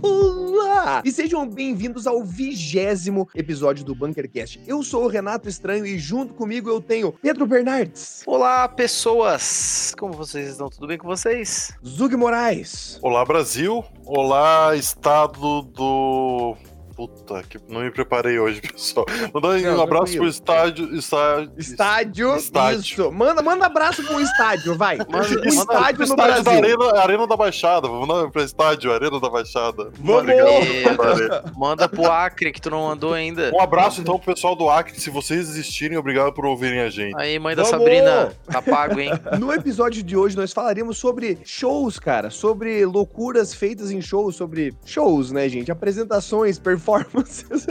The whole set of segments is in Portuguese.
Olá! E sejam bem-vindos ao vigésimo episódio do Bunkercast. Eu sou o Renato Estranho e junto comigo eu tenho Pedro Bernardes. Olá, pessoas! Como vocês estão? Tudo bem com vocês? Zug Moraes. Olá, Brasil. Olá, estado do Puta, que não me preparei hoje, pessoal. Mandar um abraço pro estádio, estádio. Estádio. Estádio. Isso. Manda, manda abraço pro estádio, vai. Manda, estádio no estádio Brasil. da Arena, Arena da Baixada. Vamos mandar pro estádio, Arena da Baixada. Vamos! Obrigado, manda pro Acre, que tu não mandou ainda. Um abraço então pro pessoal do Acre. Se vocês existirem, obrigado por ouvirem a gente. Aí, mãe da Vamos! Sabrina, tá pago, hein? No episódio de hoje, nós falaremos sobre shows, cara. Sobre loucuras feitas em shows, sobre shows, né, gente? Apresentações, performances performances.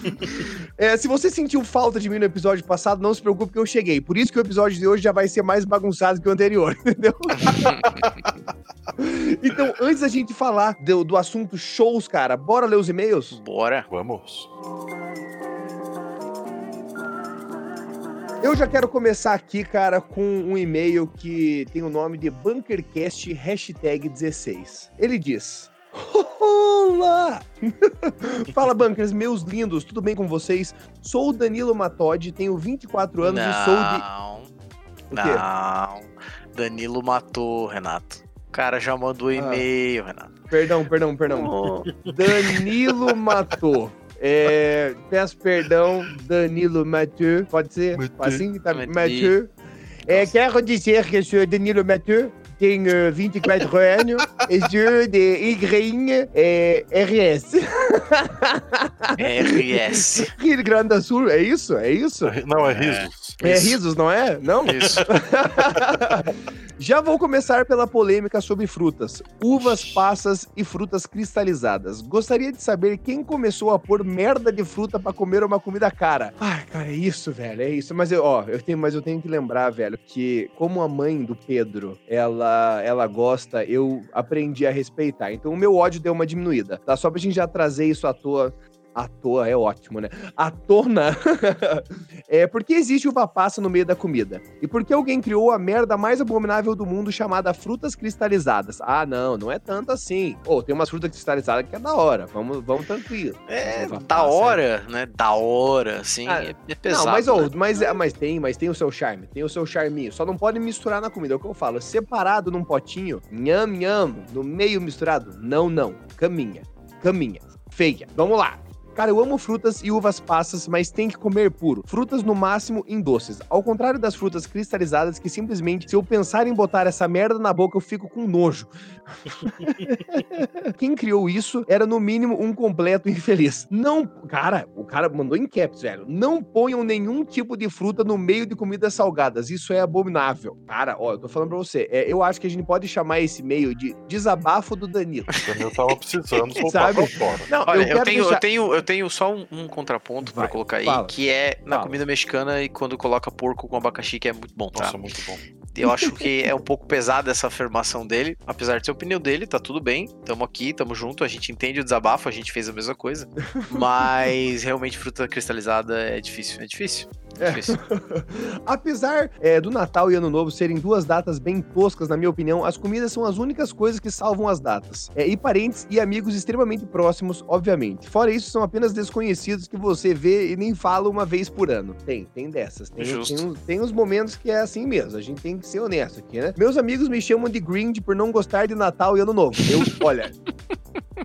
é, se você sentiu falta de mim no episódio passado, não se preocupe que eu cheguei. Por isso que o episódio de hoje já vai ser mais bagunçado que o anterior, entendeu? então, antes da gente falar do, do assunto shows, cara, bora ler os e-mails? Bora. Vamos. Eu já quero começar aqui, cara, com um e-mail que tem o nome de BunkerCast hashtag 16. Ele diz: Olá! Fala, bunkers, meus lindos, tudo bem com vocês? Sou o Danilo Matodi, tenho 24 anos não, e sou de. Não, Danilo matou, Renato. O cara já mandou ah. e-mail, Renato. Perdão, perdão, perdão. Oh. Danilo matou. É, peço perdão, Danilo Mathieu. Pode ser? Mathieu. Assim? Tá, Mathieu. É, quero dizer que sou Danilo Mathieu tenho 24 anos e sou de Igrein é, RS. RS. Rio Grande do Sul, é isso? É isso? Não, é Risos. É, Risos, não é? Não? Isso. Já vou começar pela polêmica sobre frutas, uvas, passas e frutas cristalizadas. Gostaria de saber quem começou a pôr merda de fruta para comer uma comida cara. Ai, cara, é isso, velho, é isso. Mas eu, ó, eu tenho, mas eu tenho que lembrar, velho, que como a mãe do Pedro, ela, ela gosta, eu aprendi a respeitar. Então o meu ódio deu uma diminuída, tá? Só pra gente já trazer isso à toa à toa é ótimo, né? À tona. é porque existe uva passa no meio da comida. E porque alguém criou a merda mais abominável do mundo chamada frutas cristalizadas. Ah, não, não é tanto assim. Ou oh, tem umas frutas cristalizadas que é da hora. Vamos, vamos tranquilo. É, da passa, hora, é. né? Da hora, assim. Ah, é, é, pesado. Não, mas, oh, né? mas, é, mas tem, mas tem o seu charme, tem o seu charminho. Só não pode misturar na comida. É o que eu falo. Separado num potinho, nham, nham, no meio misturado. Não, não. Caminha. Caminha. Feia. Vamos lá. Cara, eu amo frutas e uvas passas, mas tem que comer puro. Frutas no máximo em doces. Ao contrário das frutas cristalizadas, que simplesmente, se eu pensar em botar essa merda na boca, eu fico com nojo. Quem criou isso era no mínimo um completo infeliz. Não, cara, o cara mandou em caps, velho. Não ponham nenhum tipo de fruta no meio de comidas salgadas. Isso é abominável. Cara, ó, eu tô falando pra você. É, eu acho que a gente pode chamar esse meio de desabafo do Danilo. Danilo tava precisando soltar Sabe? pra fora. Não, Olha, eu, eu tenho, deixar... eu tenho, eu tenho só um, um contraponto para colocar aí, fala, que é na fala. comida mexicana e quando coloca porco com abacaxi, que é muito bom, tá? Nossa, muito bom. Eu acho que é um pouco pesada essa afirmação dele, apesar de ser a opinião dele, tá tudo bem. Tamo aqui, tamo junto, a gente entende o desabafo, a gente fez a mesma coisa. Mas realmente fruta cristalizada é difícil, é difícil. É. Apesar é, do Natal e Ano Novo serem duas datas bem toscas, na minha opinião, as comidas são as únicas coisas que salvam as datas. É, e parentes e amigos extremamente próximos, obviamente. Fora isso, são apenas desconhecidos que você vê e nem fala uma vez por ano. Tem, tem dessas. Tem, tem, tem uns momentos que é assim mesmo. A gente tem que ser honesto aqui, né? Meus amigos me chamam de Grinch por não gostar de Natal e Ano Novo. Eu, olha.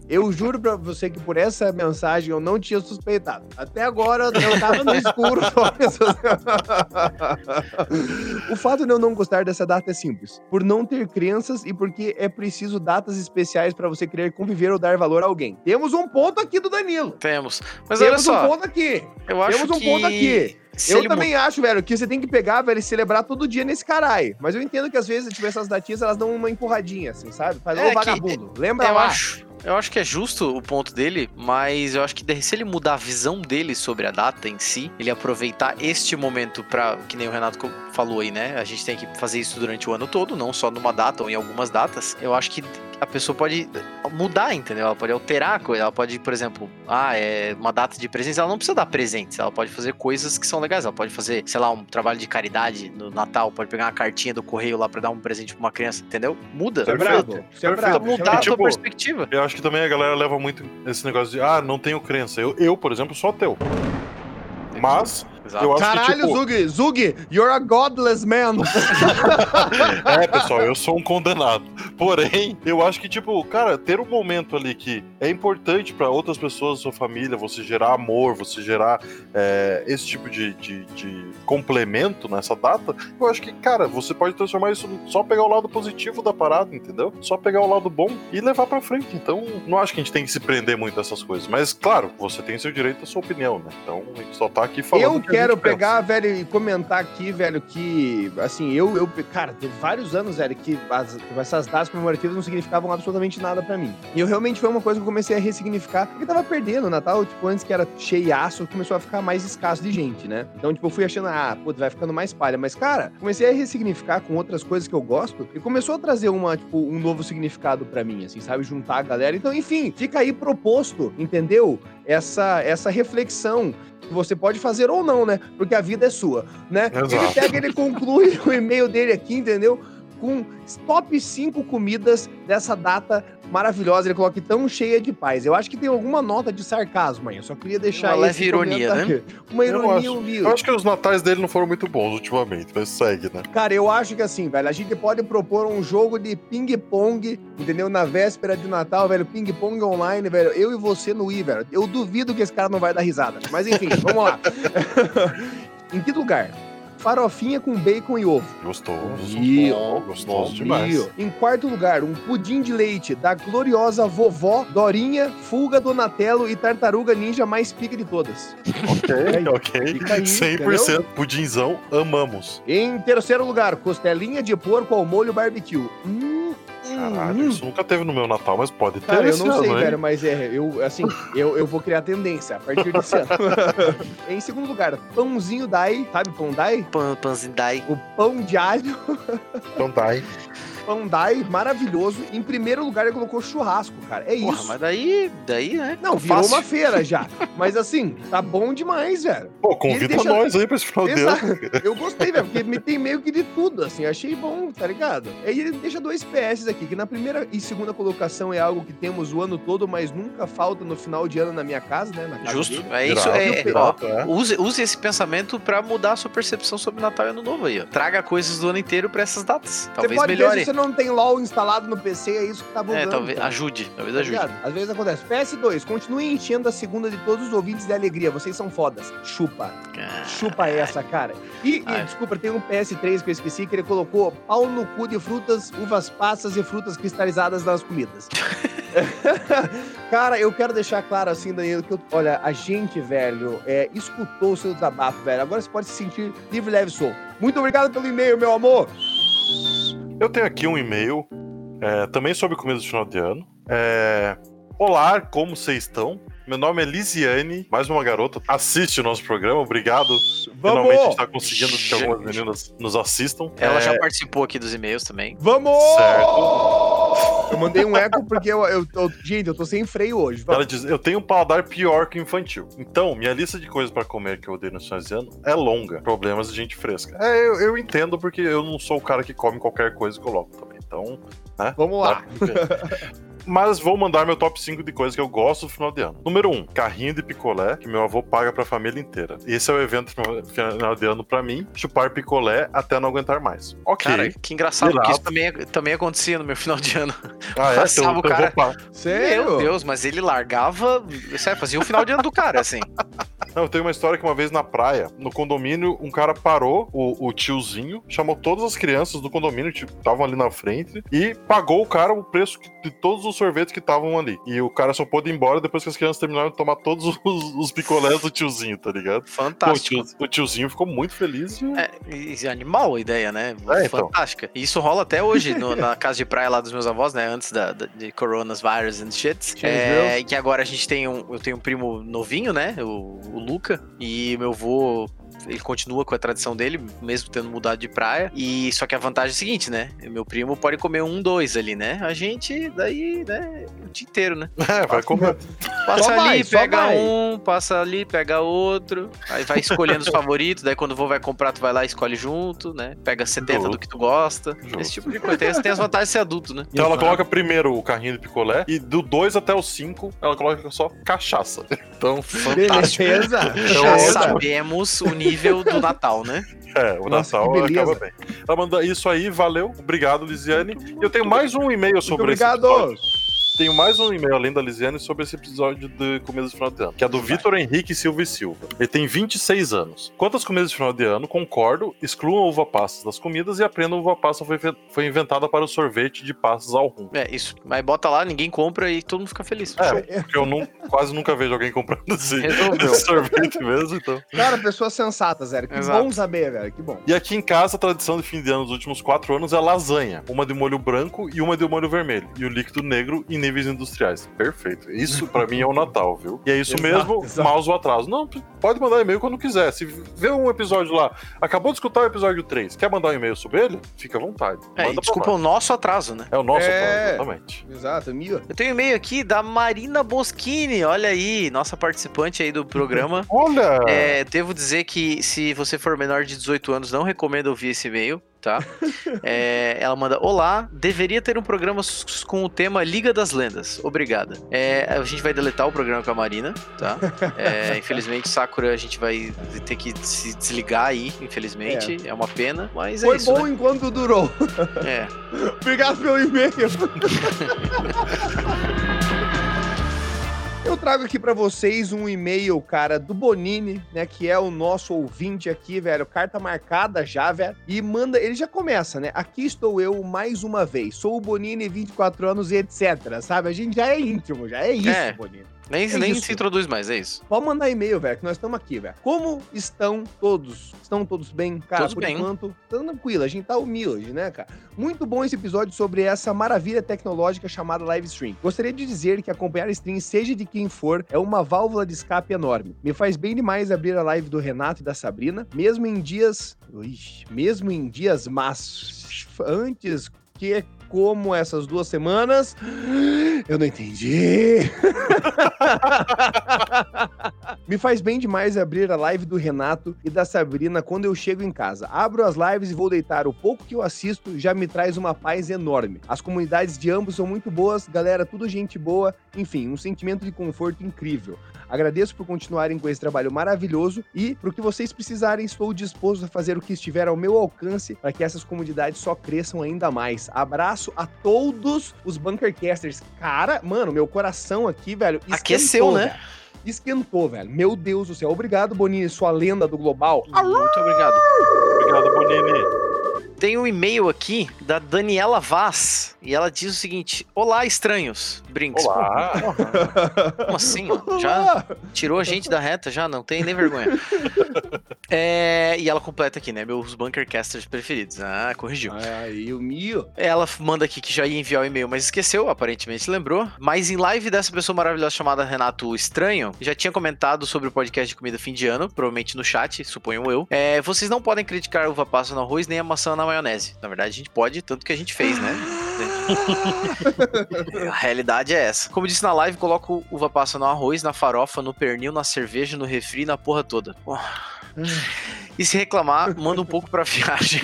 Eu juro pra você que por essa mensagem eu não tinha suspeitado. Até agora eu tava no escuro. o fato de eu não gostar dessa data é simples. Por não ter crenças e porque é preciso datas especiais para você querer conviver ou dar valor a alguém. Temos um ponto aqui do Danilo. Temos. Mas Temos um ponto aqui. Eu acho Temos um que... ponto aqui. Se eu também acho, velho, que você tem que pegar, velho, e celebrar todo dia nesse caralho. Mas eu entendo que às vezes, tipo, essas datinhas, elas dão uma empurradinha, assim, sabe? Faz é, um vagabundo. Lembra eu lá. Acho, eu acho que é justo o ponto dele, mas eu acho que se ele mudar a visão dele sobre a data em si, ele aproveitar este momento para, que nem o Renato falou aí, né? A gente tem que fazer isso durante o ano todo, não só numa data ou em algumas datas. Eu acho que a pessoa pode mudar, entendeu? Ela pode alterar a coisa. Ela pode, por exemplo, ah, é uma data de presentes, ela não precisa dar presentes, ela pode fazer coisas que são legais. Ela pode fazer, sei lá, um trabalho de caridade no Natal, pode pegar uma cartinha do correio lá pra dar um presente pra uma criança, entendeu? Muda. Você é bravo. Você é bravo. Mudar a tipo, tua perspectiva. Eu acho que também a galera leva muito esse negócio de, ah, não tenho crença. Eu, eu por exemplo, sou ateu. Mas Exato. eu acho Caralho, que, tipo, Zug, Zug, you're a godless man. É, pessoal, eu sou um condenado. Porém, eu acho que, tipo, cara, ter um momento ali que é importante pra outras pessoas da sua família, você gerar amor, você gerar é, esse tipo de, de, de complemento nessa data, eu acho que, cara, você pode transformar isso só pegar o lado positivo da parada, entendeu? Só pegar o lado bom e levar pra frente. Então, não acho que a gente tem que se prender muito a essas coisas. Mas, claro, você tem seu direito à sua opinião, né? Então, a gente só tá aqui falando. Eu que quero gente pensa. pegar, velho, e comentar aqui, velho, que, assim, eu, eu cara, teve vários anos, velho, que as- essas datas comemorativas não significavam absolutamente nada pra mim. E eu realmente foi uma coisa que comecei a ressignificar, porque tava perdendo o Natal, tipo, antes que era cheiaço, começou a ficar mais escasso de gente, né? Então, tipo, eu fui achando, ah, pô, vai ficando mais palha. Mas, cara, comecei a ressignificar com outras coisas que eu gosto e começou a trazer uma, tipo, um novo significado pra mim, assim, sabe? Juntar a galera. Então, enfim, fica aí proposto, entendeu? Essa, essa reflexão que você pode fazer ou não, né? Porque a vida é sua, né? Ele Exato. pega, ele conclui o e-mail dele aqui, entendeu? Com top 5 comidas dessa data maravilhosa. Ele coloca aqui tão cheia de paz. Eu acho que tem alguma nota de sarcasmo aí. Eu só queria deixar Uma leve ironia, né? comentário. Uma Eu ironia acho. humilde. Eu acho que os natais dele não foram muito bons ultimamente, mas segue, né? Cara, eu acho que assim, velho, a gente pode propor um jogo de ping-pong, entendeu? Na véspera de Natal, velho, ping-pong online, velho. Eu e você no Wii, velho. Eu duvido que esse cara não vai dar risada. Mas enfim, vamos lá. em que lugar? Farofinha com bacon e ovo. Gostoso. Ih, bom, gostoso demais. Em quarto lugar, um pudim de leite da gloriosa vovó Dorinha, Fulga Donatello e Tartaruga Ninja mais pica de todas. Ok, ok. Fica aí, 100% pudinzão, amamos. Em terceiro lugar, costelinha de porco ao molho barbecue. Hum, Caralho, hum. isso nunca teve no meu Natal, mas pode ter Cara, eu não sei, ano, hein? velho, mas é, eu, assim, eu, eu vou criar tendência a partir desse ano. em segundo lugar, pãozinho dai, sabe pão dai? Pan, panzindai. O pão de alho, pão dai, maravilhoso. Em primeiro lugar, ele colocou churrasco, cara. É Porra, isso. mas daí, daí, né? Não, virou Fácil. uma feira já. Mas assim, tá bom demais, velho. Pô, convida deixa- nós aí pra esse final de. Eu gostei, velho, porque me tem meio que de tudo, assim. Achei bom, tá ligado? Aí ele deixa dois PS aqui, que na primeira e segunda colocação é algo que temos o ano todo, mas nunca falta no final de ano na minha casa, né? Na casa Justo. dele. É isso. Irado, É, ó, irado, é. use, use esse pensamento pra mudar a sua percepção sobre Natal e Ano Novo aí, ó. Traga coisas do ano inteiro pra essas datas. Você Talvez pode ver melhore. você não tem LOL instalado no PC, é isso que tá bugando. É, talvez cara. ajude. Talvez Tá ajude. ligado? Às vezes acontece. PS2, continue enchendo a segunda de todos os ouvintes de alegria. Vocês são fodas. Chupa. Chupa essa, cara. E, e, desculpa, tem um PS3 que eu esqueci que ele colocou pau no cu de frutas, uvas passas e frutas cristalizadas nas comidas. cara, eu quero deixar claro assim, Danilo, que eu- olha, a gente, velho, é, escutou o seu desabafo, velho. Agora você pode se sentir livre, leve e solto. Muito obrigado pelo e-mail, meu amor. Eu tenho aqui um e-mail, é, também sobre comida de final de ano. É, Olá, como vocês estão? Meu nome é Lisiane, mais uma garota. Assiste o nosso programa, obrigado. Finalmente a Vamos! gente tá conseguindo que algumas meninas nos assistam. Ela É, já participou aqui dos e-mails também. Vamos! Certo. Eu mandei um eco porque eu, eu, eu- gente, eu tô sem freio hoje. Ela diz: Eu tenho um paladar pior que o infantil. Então, minha lista de coisas pra comer que eu odeio no final de ano é longa. Problemas de gente fresca. É, eu, eu entendo porque eu não sou o cara que come qualquer coisa que eu coloco também. Então, né? Vamos lá. Mas vou mandar meu top 5 de coisas que eu gosto no final de ano. Número 1, carrinho de picolé, que meu avô paga pra família inteira. Esse é o evento final de ano pra mim, chupar picolé até não aguentar mais. Ok. Cara, que engraçado, porque Irado. isso também, também acontecia no meu final de ano. ah, é? passava Então, o então eu cara- vou pa- Sério? Meu Deus, mas ele largava. Sério, fazia o final de ano do cara, assim. Não, eu tenho uma história que uma vez na praia, no condomínio, um cara parou, o, o tiozinho, chamou todas as crianças do condomínio, tipo, estavam ali na frente, e pagou o cara o preço que- de todos os sorvetes que estavam ali. E o cara só pôde ir embora depois que as crianças terminaram de tomar todos os, os picolés do tiozinho, tá ligado? Pô, o, Fantástico. tio- o tiozinho ficou muito feliz e É, e- animal a ideia, né? É, então. Fantástica. E isso rola até hoje no- na casa de praia lá dos meus avós, né? Antes da, da- de coronas, virus and shit. É, que agora a gente tem um. Eu tenho um primo novinho, né? O, o Luca. E meu avô ele continua com a tradição dele, mesmo tendo mudado de praia. E só que a vantagem é a seguinte, né? Meu primo pode comer um, dois ali, né? A gente, daí, né, o dia inteiro, né? É, vai comer. Passa Só ali, vai, pega vai. um, passa ali, pega outro. Aí vai escolhendo os favoritos. Daí quando o vô vai comprar, tu vai lá e escolhe junto, né? Pega 70 Justo. do que tu gosta. Justo. Esse tipo de coisa. Tem, tem as vantagens de ser adulto, né? Então ela coloca primeiro o carrinho de picolé e do 2 até o 5 ela coloca só cachaça. Então, fantástico. Beleza. Já ótimo. sabemos o nível do Natal, né? É, o Nossa, Natal acaba bem. Ela manda isso aí, valeu. Obrigado, Lisiane. E eu tenho mais um e-mail Muito sobre esse obrigado. episódio. Tenho mais um e-mail além da Lisiane sobre esse episódio de comidas de final de ano, que é do Vitor Henrique Silva e Silva. Ele tem 26 anos. Quanto às comidas de final de ano, concordo, excluam uva passas das comidas e aprendam a uva passa foi, foi inventada para o sorvete de passas ao rum. É, isso. Mas bota lá, ninguém compra e todo mundo fica feliz. É, porque eu não, quase nunca vejo alguém comprando esse, esse sorvete mesmo, então. Cara, pessoas sensatas, Zero. Que Exato. bom saber, velho. Que bom. E aqui em casa, a tradição de fim de ano dos últimos quatro anos é lasanha. Uma de molho branco e uma de molho vermelho. E o líquido negro em níveis industriais. Perfeito. Isso pra mim é o Natal, viu? E é isso Exato, mesmo, exato. mouse o atraso. Não, pode mandar e-mail quando quiser. Se vê um episódio lá, acabou de escutar o episódio 3, quer mandar um e-mail sobre ele? Fica à vontade. É, desculpa o nosso atraso, né? É o nosso É. atraso, exatamente. Exato, Mia. Eu tenho um e-mail aqui da Marina Boschini, olha aí, nossa participante aí do programa. Olha! É, devo dizer que se você for menor de 18 anos, não recomendo ouvir esse e-mail, tá? É, ela manda: Olá, deveria ter um programa com o tema Liga das Lendas. Obrigada. É, a gente vai deletar o programa com a Marina, tá? É, infelizmente, Sakura, a gente vai ter que se desligar aí, infelizmente. É, uma pena, mas é Foi isso. bom enquanto durou. Né? É. Obrigado pelo e-mail. Eu trago aqui pra vocês um e-mail, cara, do Bonini, né, que é o nosso ouvinte aqui, velho, carta marcada já, velho, e manda, ele já começa, né, aqui estou eu mais uma vez, sou o Bonini, 24 anos e etc, sabe, a gente já é íntimo, já é isso, É. Bonini. Nem, É nem isso. se introduz mais, é isso. Pode mandar e-mail, velho, que nós estamos aqui, velho. Como estão todos? Estão todos bem? Cara, Todos por bem. enquanto, tá tranquilo. A gente tá humilde, né, cara? Muito bom esse episódio sobre essa maravilha tecnológica chamada live stream. Gostaria de dizer que acompanhar stream, seja de quem for, é uma válvula de escape enorme. Me faz bem demais abrir a live do Renato e da Sabrina, mesmo em dias. Ui, mesmo em dias mas antes que como essas duas semanas. Eu não entendi. Me faz bem demais abrir a live do Renato e da Sabrina quando eu chego em casa. Abro as lives e vou deitar. O pouco que eu assisto já me traz uma paz enorme. As comunidades de ambos são muito boas, galera, tudo gente boa. Enfim, um sentimento de conforto incrível. Agradeço por continuarem com esse trabalho maravilhoso e, pro que vocês precisarem, estou disposto a fazer o que estiver ao meu alcance para que essas comunidades só cresçam ainda mais. Abraço a todos os Bunkercasters. Cara, mano, meu coração aqui, velho, esquentou, Aqueceu, né? velho. Esquentou, velho. Meu Deus do céu. Obrigado, Bonini, sua lenda do Global. Muito obrigado. Obrigado, Bonini. Tem um e-mail aqui da Daniela Vaz e ela diz o seguinte: Olá, estranhos. Brinks. Olá. Como assim? Já tirou a gente da reta? Já não tem nem vergonha. É, e ela completa aqui, né? Meus bunkercasters preferidos. Ah, corrigiu. Aí, o Mio. Ela manda aqui que já ia enviar o e-mail, mas esqueceu, aparentemente lembrou. Mas em live dessa pessoa maravilhosa chamada Renato Estranho, já tinha comentado sobre o podcast de comida fim de ano, provavelmente no chat, suponho eu. É, vocês não podem criticar uva passa no arroz nem a maçã na maionese. Na verdade, a gente pode, tanto que a gente fez, né? a realidade é essa. Como disse na live, coloco uva passa no arroz, na farofa, no pernil, na cerveja, no refri, na porra toda. E se reclamar, manda um pouco pra viagem.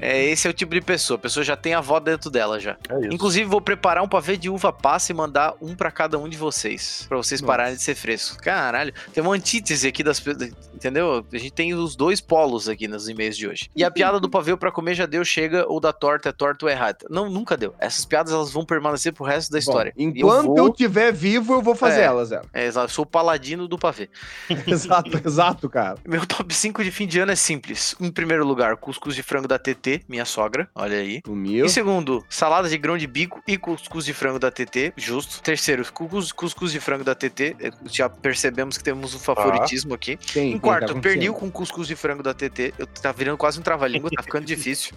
é, esse é o tipo de pessoa. A pessoa já tem a avó dentro dela já. É. Inclusive, vou preparar um pavê de uva passa e mandar um pra cada um de vocês. Pra vocês Nossa. pararem de ser frescos. Caralho, tem uma antítese aqui das pessoas. Entendeu? A gente tem os dois polos aqui nos e-mails de hoje. E a piada do pavê pra comer já deu, chega, ou da torta é torta ou é errada. Não, nunca deu. Essas piadas elas vão permanecer pro resto da história. Bom, enquanto eu, vou- tiver vivo, eu vou fazer É. elas, Zé. É, exato, eu sou o paladino do pavê. exato, exato, cara. Meu top 5 de fim de ano é simples. Em primeiro lugar, cuscuz de frango da TT, minha sogra, olha aí. O Mio. Em segundo, salada de grão de bico e cuscuz de frango da TT, justo. Terceiro, cuscuz, cuscuz de frango da TT, eh, já percebemos que temos um favoritismo aqui. Tem, Em. Quarto, tá pernil com cuscuz de frango da TT. Eu, tá virando quase um trava-língua, tá ficando difícil.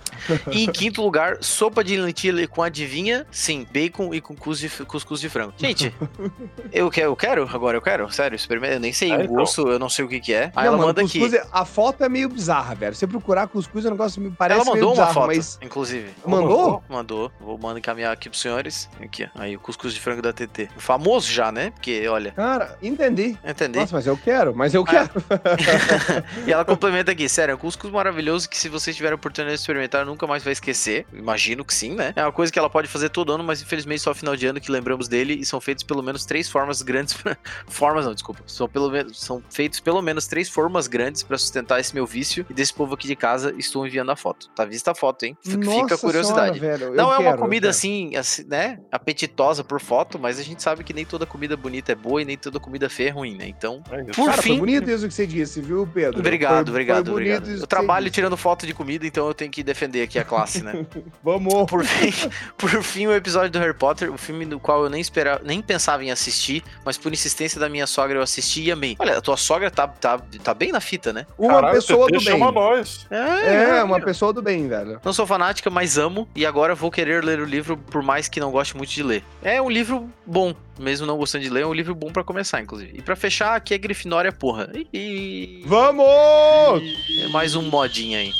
E em quinto lugar, sopa de lentilha com adivinha, sim, bacon e com cuscuz de, cuscuz de frango. Gente, eu quero, eu quero, agora eu quero, sério, experimenta. Eu nem sei É, o então. gosto, eu não sei o que que é. Aí Não, ela mano, manda aqui. cuscuz é- A foto é meio bizarra, velho. Se você procurar cuscuz, o negócio me parece Ela mandou meio uma bizarro, foto, mas... inclusive. Mandou? Mandou. Vou mandar encaminhar aqui pros senhores. Aqui, ó. Aí o cuscuz de frango da TT. O famoso já, né? Porque, olha, Cara, entendi. entender. Nossa, mas eu quero, mas eu Ah, quero. e ela complementa aqui, sério, é um cuscuz maravilhoso que se você tiver a oportunidade de experimentar, nunca mais vai esquecer. Imagino que sim, né? É uma coisa que ela pode fazer todo ano, mas infelizmente só final de ano que lembramos dele e são feitos pelo menos três formas grandes. pra- formas não, desculpa. São, pelo menos, são feitos pelo menos três formas grandes pra sustentar esse meu vício e desse povo aqui de casa. Estou enviando a foto. Tá vista a foto, hein? Fica, fica a Nossa curiosidade. senhora, velho, Não é uma quero, eu comida assim, assim, né? Apetitosa por foto, mas a gente sabe que nem toda comida bonita é boa e nem toda comida feia é ruim, né? Então, É isso. por Cara, fim. foi bonito isso que você disse, viu, Pedro? Obrigado, Foi- obrigado, foi obrigado. Eu trabalho tirando foto de comida, então eu tenho que defender aqui a classe, né? Vamos. Por fim, por fim, o episódio do Harry Potter, o filme do qual eu nem esperava, nem pensava em assistir, mas por insistência da minha sogra eu assisti e amei. Olha, a tua sogra tá, tá, tá bem na fita, né? Uma Caralho, pessoa do bem. chama nós. É, uma pessoa do bem, velho. Não sou fanática, mas amo e agora vou querer ler o livro, por mais que não goste muito de ler. É um livro bom, mesmo não gostando de ler, é um livro bom pra começar, inclusive. E pra fechar, aqui é Grifinória, porra. E... Vamos! É mais um modinho aí.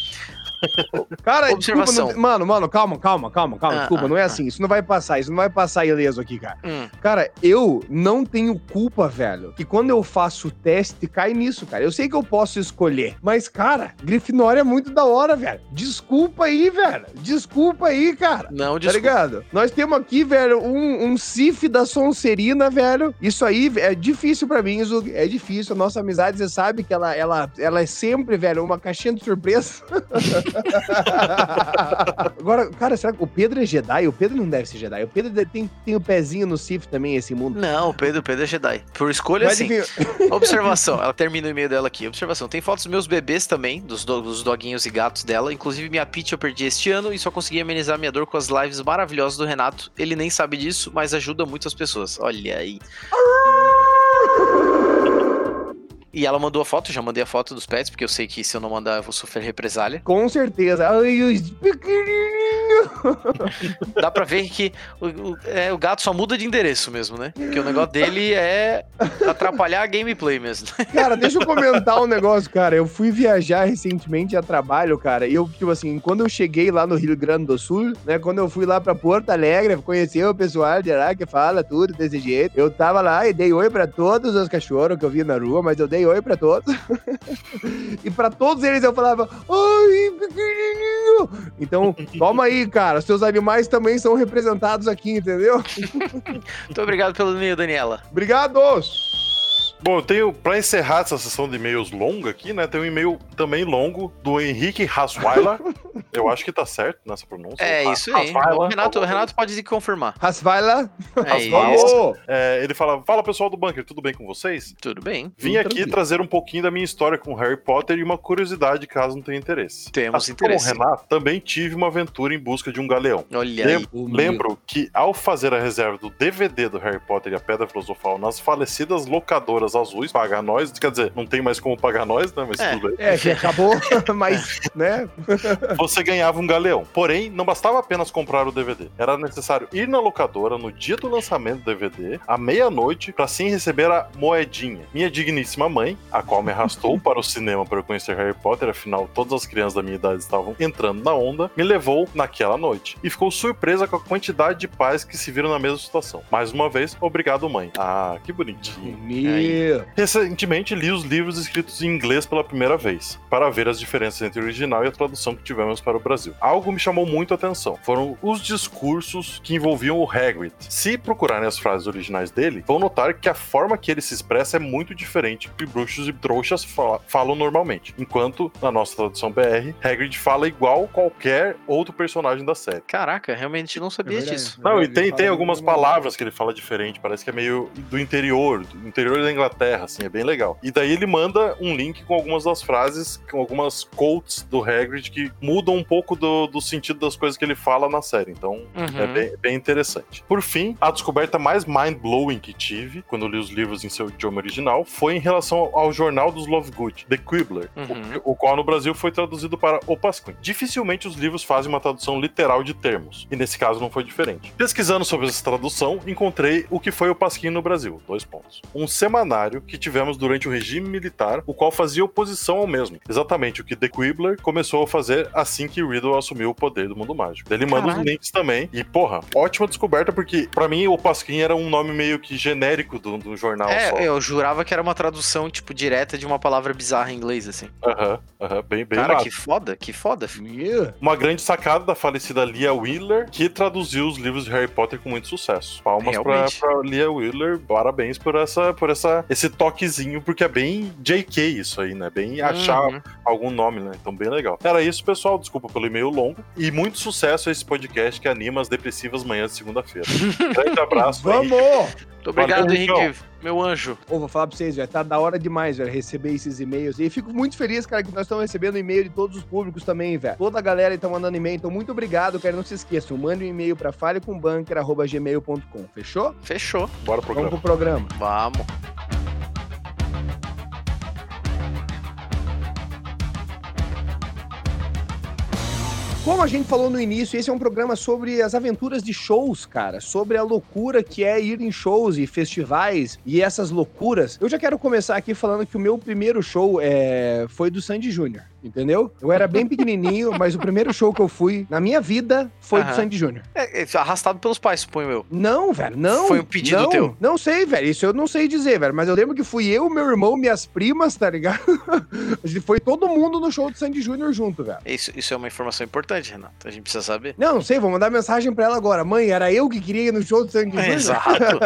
Cara, Observação. desculpa, não- mano, mano, calma, calma, calma, calma. Ah, desculpa, ah, não é ah. assim. Isso não vai passar, isso não vai passar ileso aqui, cara. Hum. Cara, eu não tenho culpa, velho, que quando eu faço o teste, cai nisso, cara. Eu sei que eu posso escolher, mas, cara, Grifinória é muito da hora, velho. Desculpa aí, velho. Desculpa aí, cara. Não, Tá desculpa. ligado? Nós temos aqui, velho, um, um Cif da Sonserina, velho. Isso aí é difícil pra mim, Zug. É difícil. A nossa amizade, você sabe que ela, ela, ela é sempre, velho, uma caixinha de surpresa. Agora, cara, será que o Pedro é Jedi? O Pedro não deve ser Jedi. O Pedro tem, tem o pezinho no Sif também, esse mundo. Não, o Pedro, o Pedro é Jedi. Por escolha, Mas, sim. Observação, ela termina o e-mail dela aqui. Observação, tem fotos dos meus bebês também, dos, do- dos doguinhos e gatos dela. Inclusive, minha Peach eu perdi este ano e só consegui amenizar minha dor com as lives maravilhosas do Renato. Ele nem sabe disso, mas ajuda muitas pessoas. Olha aí. E ela mandou a foto, já mandei a foto dos pets, porque eu sei que se eu não mandar eu vou sofrer represália. com certeza. Ai, os pequenininhos. Dá pra ver que o, o- é, o gato só muda de endereço mesmo, né? Porque o negócio dele é atrapalhar a gameplay mesmo. Cara, deixa eu comentar um negócio, cara. Eu fui viajar recentemente a trabalho, cara. E eu, tipo assim, quando eu cheguei lá no Rio Grande do Sul, né? Quando eu fui lá pra Porto Alegre, conhecer o pessoal de lá que fala tudo desse jeito. Eu tava lá e dei oi pra todos os cachorros que eu vi na rua, mas eu dei oi pra todos. e pra todos eles eu falava, ai, pequenininho. Então, toma aí, cara. Seus animais também são representados aqui, entendeu? Muito obrigado pelo e-mail, Daniela. Obrigados! Bom, eu tenho, pra encerrar essa sessão de e-mails longa aqui, né? Tem um e-mail também longo do Henrique Hasweiler. eu acho que tá certo nessa pronúncia. É Ha- isso aí. Hasweiler, O Renato, o Renato pode confirmar. Rasvaila, É! É, ele fala: Fala pessoal do bunker, tudo bem com vocês? Tudo bem. Vim Tudo aqui tranquilo. trazer um pouquinho da minha história com Harry Potter e uma curiosidade, caso não tenha interesse. Temos Assim interesse. Como o Renato, também tive uma aventura em busca de um galeão. Olha Lem- aí. Lembro que ao fazer a reserva do DVD do Harry Potter e a Pedra Filosofal nas falecidas locadoras azuis, pagar nós, quer dizer, não tem mais como pagar nós, né? Mas É. tudo bem. É, que acabou, mas, né? Você ganhava um galeão. Porém, não bastava apenas comprar o DVD. Era necessário ir na locadora no dia do lançamento do DVD, à meia-noite, para assim receber a moedinha. Minha digníssima mãe, a qual me arrastou para o cinema para eu conhecer Harry Potter, afinal todas as crianças da minha idade estavam entrando na onda, me levou naquela noite e ficou surpresa com a quantidade de pais que se viram na mesma situação. Mais uma vez, obrigado, mãe. Ah, que bonitinho. Recentemente li os livros escritos em inglês pela primeira vez, para ver as diferenças entre o original e a tradução que tivemos para o Brasil. Algo me chamou muito a atenção. Foram os discursos que envolviam o Hagrid. Se procurarem as frases originais dele, vão notar que a forma que ele se expressa é muito diferente do que bruxos e trouxas fala- falam normalmente. Enquanto, na nossa tradução BR, Hagrid fala igual qualquer outro personagem da série. Caraca, realmente não sabia É verdade. disso. Não, e tem, tem algumas uma- palavras que ele fala diferente, parece que é meio do interior, do interior da Inglaterra. Inglaterra, assim, é bem legal. E daí ele manda um link com algumas das frases, com algumas quotes do Hagrid que mudam um pouco do, do sentido das coisas que ele fala na série. Então é Uhum. bem, bem interessante. Por fim, a descoberta mais mind-blowing que tive quando li os livros em seu idioma original foi em relação ao jornal dos Lovegood, The Quibbler, Uhum. o, o qual no Brasil foi traduzido para O Pasquim. Dificilmente os livros fazem uma tradução literal de termos, e nesse caso não foi diferente. Pesquisando sobre essa tradução, encontrei o que foi o Pasquim no Brasil. Dois pontos. Um semanário que tivemos durante o regime militar, o qual fazia oposição ao mesmo. Exatamente o que The Quibbler começou a fazer assim que Riddle assumiu o poder do mundo mágico. Ele manda os links também. E, porra, ótima descoberta, porque pra mim o Pasquim era um nome meio que genérico do, do jornal É, só. eu jurava que era uma tradução, tipo, direta de uma palavra bizarra em inglês, assim. Aham, aham, bem, bem Cara, massa. que foda, que foda. Yeah. Uma grande sacada da falecida Lia Wheeler, que traduziu os livros de Harry Potter com muito sucesso. Palmas pra, pra Lia Wheeler, parabéns por, essa, por essa, esse toquezinho, porque é bem JK isso aí, né? Bem achar Uhum. algum nome, né? Então, bem legal. Era isso, pessoal. Desculpa pelo e-mail longo. E muito sucesso a esse podcast que anima as depressivas manhãs de segunda-feira. Grande abraço. Vamos! Muito obrigado, Valeu, Henrique, meu anjo. Ô, vou falar pra vocês, velho, tá da hora demais, velho, receber esses e-mails. E fico muito feliz, cara, que nós estamos recebendo e-mail de todos os públicos também, velho. Toda a galera tá mandando e-mail, então muito obrigado, cara. Não se esqueçam, mande um e-mail pra falecombunker.gmail.com, fechou? Fechou. Bora pro Vamos programa. pro programa. Vamos. Como a gente falou no início, esse é um programa sobre as aventuras de shows, cara. Sobre a loucura que é ir em shows e festivais e essas loucuras. Eu já quero começar aqui falando que o meu primeiro show é... foi do Sandy Júnior, entendeu? Eu era bem pequenininho, mas o primeiro show que eu fui na minha vida foi do. Sandy Júnior. É, é, arrastado pelos pais, suponho eu. Não, velho, não. Foi um pedido não, teu? Não sei, velho. Isso eu não sei dizer, velho. Mas eu lembro que fui eu, meu irmão, minhas primas, tá ligado? foi todo mundo no show do Sandy Júnior junto, velho. Isso, isso é uma informação importante, Renato. A gente precisa saber. Não, não sei, vou mandar mensagem pra ela agora. Mãe, era eu que queria ir no show do Sandy Júnior? Exato.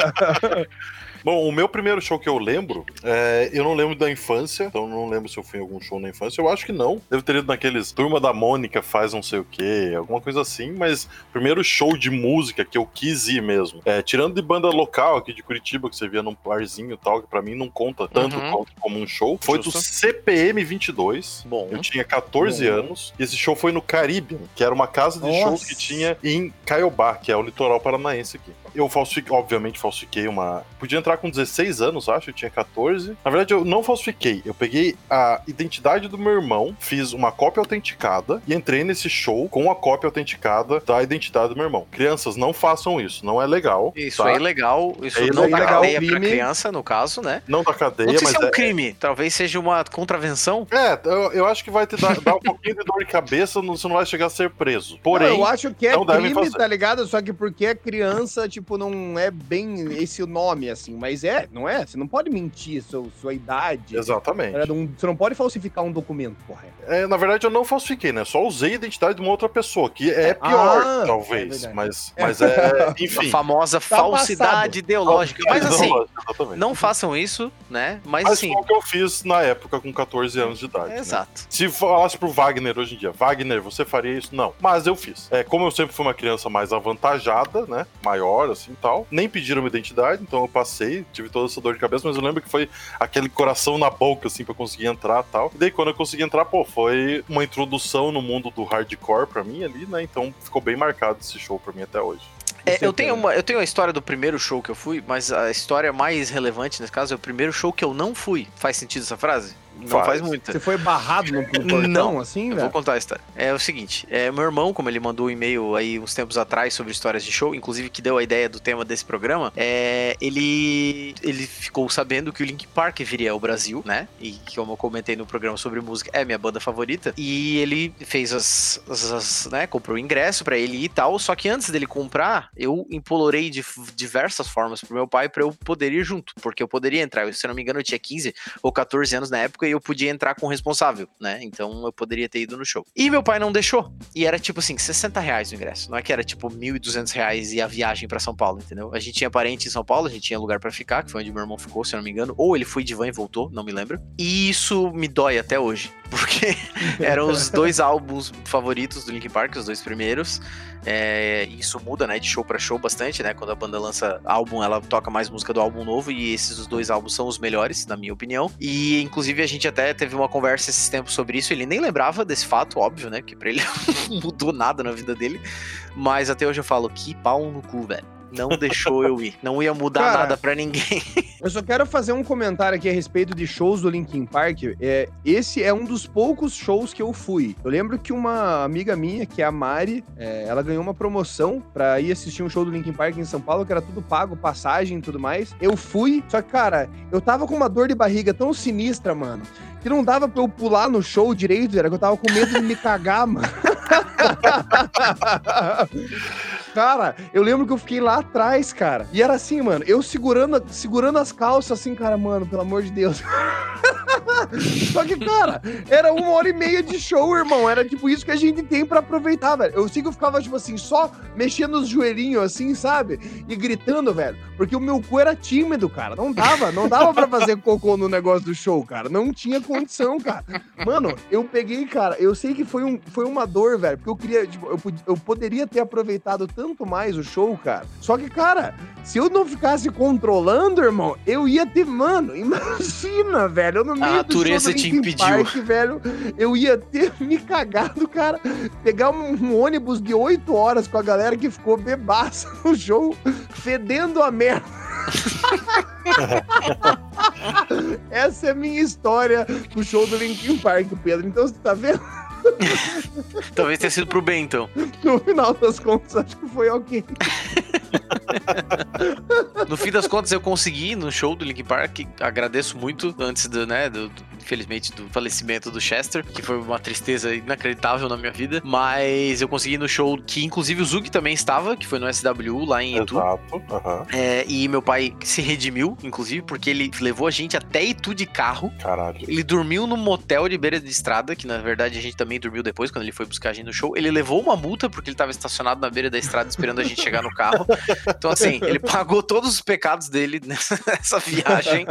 Bom, o meu primeiro show que eu lembro, é, eu não lembro da infância, então não lembro se eu fui em algum show na infância. Eu acho que não. Devo ter ido naqueles Turma da Mônica faz não sei o quê, alguma coisa assim, mas primeiro show de música que eu quis ir mesmo. É, tirando de banda local aqui de Curitiba, que você via num barzinho e tal, que pra mim não conta tanto Uhum. como um show, foi do Justo. CPM 22. Bom. Eu tinha 14 Bom. anos e esse show foi no Caribe, que era uma casa de Nossa. shows que tinha em Caiobá, que é o litoral paranaense aqui. Eu falsifiquei, obviamente falsifiquei uma. Podia entrar com 16 anos, acho, eu tinha 14. Na verdade, eu não falsifiquei. Eu peguei a identidade do meu irmão, fiz uma cópia autenticada e entrei nesse show com a cópia autenticada da identidade do meu irmão. Crianças, não façam isso, não é legal. Isso tá? é ilegal. Isso É não dá ilegal, cadeia pra crime. criança, no caso, né? Não da cadeia, Não sei mas se é um é, crime. Talvez seja uma contravenção. É, eu, eu acho que vai te dar, dar um pouquinho de dor de cabeça, não- você não vai chegar a ser preso. Porém, Não, eu acho que é crime, fazer. tá ligado? Só que porque é criança, tipo, não é bem esse o nome, assim. Mas é, não é? Você não pode mentir seu, sua idade. exatamente. Você não pode falsificar um documento, correto? É, na verdade, eu não falsifiquei, né? Só usei a identidade de uma outra pessoa, que é pior, Ah, é talvez. verdade. mas, mas é, enfim. A famosa Tá falsidade passado. ideológica. Mas assim, Exatamente. não façam isso, né? Mas, Mas assim. foi o que eu fiz na época, com 14 anos de idade. né? Exato. Se falasse pro Wagner hoje em dia, Wagner, você faria isso? Não. Mas eu fiz. É, como eu sempre fui uma criança mais avantajada, né? Maior, assim e tal. Nem pediram minha identidade, então eu passei, tive toda essa dor de cabeça, mas eu lembro que foi aquele coração na boca, assim, pra conseguir entrar e tal. E daí, quando eu consegui entrar, pô, foi uma introdução no mundo do hardcore pra mim ali, né? Então ficou bem marcado esse show pra mim até hoje. É, eu, tenho uma, eu tenho a história do primeiro show que eu fui, mas a história mais relevante nesse caso é o primeiro show que eu não fui. Faz sentido essa frase? Não Faz. faz, muita. Você foi barrado no, no portão, Não, assim, Eu vou velho? contar a história. É o seguinte, é, meu irmão, como ele mandou um e-mail aí uns tempos atrás sobre histórias de show, inclusive que deu a ideia do tema desse programa, é, ele, ele ficou sabendo que o Link Park viria ao Brasil, né? E como eu comentei no programa sobre música, é minha banda favorita. E ele fez as, as, as, né, comprou o ingresso pra ele ir e tal, só que antes dele comprar, eu implorei de diversas formas pro meu pai pra eu poder ir junto, porque eu poderia entrar. Eu, se eu não me engano, eu tinha 15 ou 14 anos na época e eu podia entrar com o responsável, né? Então eu poderia ter ido no show. E meu pai não deixou. E era tipo assim, 60 reais o ingresso. Não é que era tipo 1.200 reais e a viagem pra São Paulo, entendeu? A gente tinha parente em São Paulo, a gente tinha lugar pra ficar, que foi onde meu irmão ficou, se eu não me engano. Ou ele foi de van e voltou, não me lembro. E isso me dói até hoje. Porque eram os dois álbuns favoritos do Linkin Park, os dois primeiros. É, isso muda, né, de show para show bastante, né? Quando a banda lança álbum, ela toca mais música do álbum novo e esses dois álbuns são os melhores, na minha opinião. E inclusive a gente até teve uma conversa esses tempos sobre isso. Ele nem lembrava desse fato, óbvio, né? Que para ele não mudou nada na vida dele. Mas até hoje eu falo que pau no cu, velho não deixou eu ir. Não ia mudar Cara, nada para ninguém. eu só quero fazer um comentário aqui a respeito de shows do Linkin Park. É, esse é um dos poucos shows que eu fui. Eu lembro que uma amiga minha, que é a Mari, é, ela ganhou uma promoção pra ir assistir um show do Linkin Park em São Paulo, que era tudo pago, passagem e tudo mais. Eu fui, só que, cara, eu tava com uma dor de barriga tão sinistra, mano, que não dava pra eu pular no show direito, era que eu tava com medo de me cagar, mano. Cara, eu lembro que eu fiquei lá atrás, cara. E era assim, mano, eu segurando, segurando as calças, assim, cara, mano, pelo amor de Deus. Só que, cara, era uma hora e meia de show, irmão. Era tipo isso que a gente tem para aproveitar, velho. Eu sei que eu ficava, tipo assim, só mexendo os joelhinhos, assim, sabe? E gritando, velho. Porque o meu cu era tímido, cara. Não dava, não dava para fazer cocô no negócio do show, cara. Não tinha condição, cara. Mano, eu peguei, cara, eu sei que foi, um, foi uma dor, velho. Porque eu queria, tipo, eu, eu poderia ter aproveitado tanto mais o show, cara. Só que, cara, se eu não ficasse controlando, irmão, eu ia ter, mano, imagina, velho. Eu no meio a natureza te impediu. Park, velho, eu ia ter me cagado, cara. Pegar um, um ônibus de 8 horas com a galera que ficou bebaça no show, fedendo a merda. Essa é a minha história com o show do Linkin Park, Pedro. Então você tá vendo? Talvez tenha sido pro bem, então. No final das contas, acho que foi ok. no fim das contas, eu consegui no show do Linkin Park. Agradeço muito antes do, né, do, infelizmente, do falecimento do Chester, que foi uma tristeza inacreditável na minha vida. Mas eu consegui no show que, inclusive, o Zug também estava, que foi no SW lá em Itu. Exato. Uhum. É, e meu pai se redimiu, inclusive, porque ele levou a gente até Itu de carro. Caralho. Ele dormiu num motel de beira de estrada, que na verdade a gente também dormiu depois, quando ele foi buscar a gente no show. Ele levou uma multa porque ele estava estacionado na beira da estrada esperando a gente chegar no carro. Então, assim, ele pagou todos os pecados dele nessa viagem.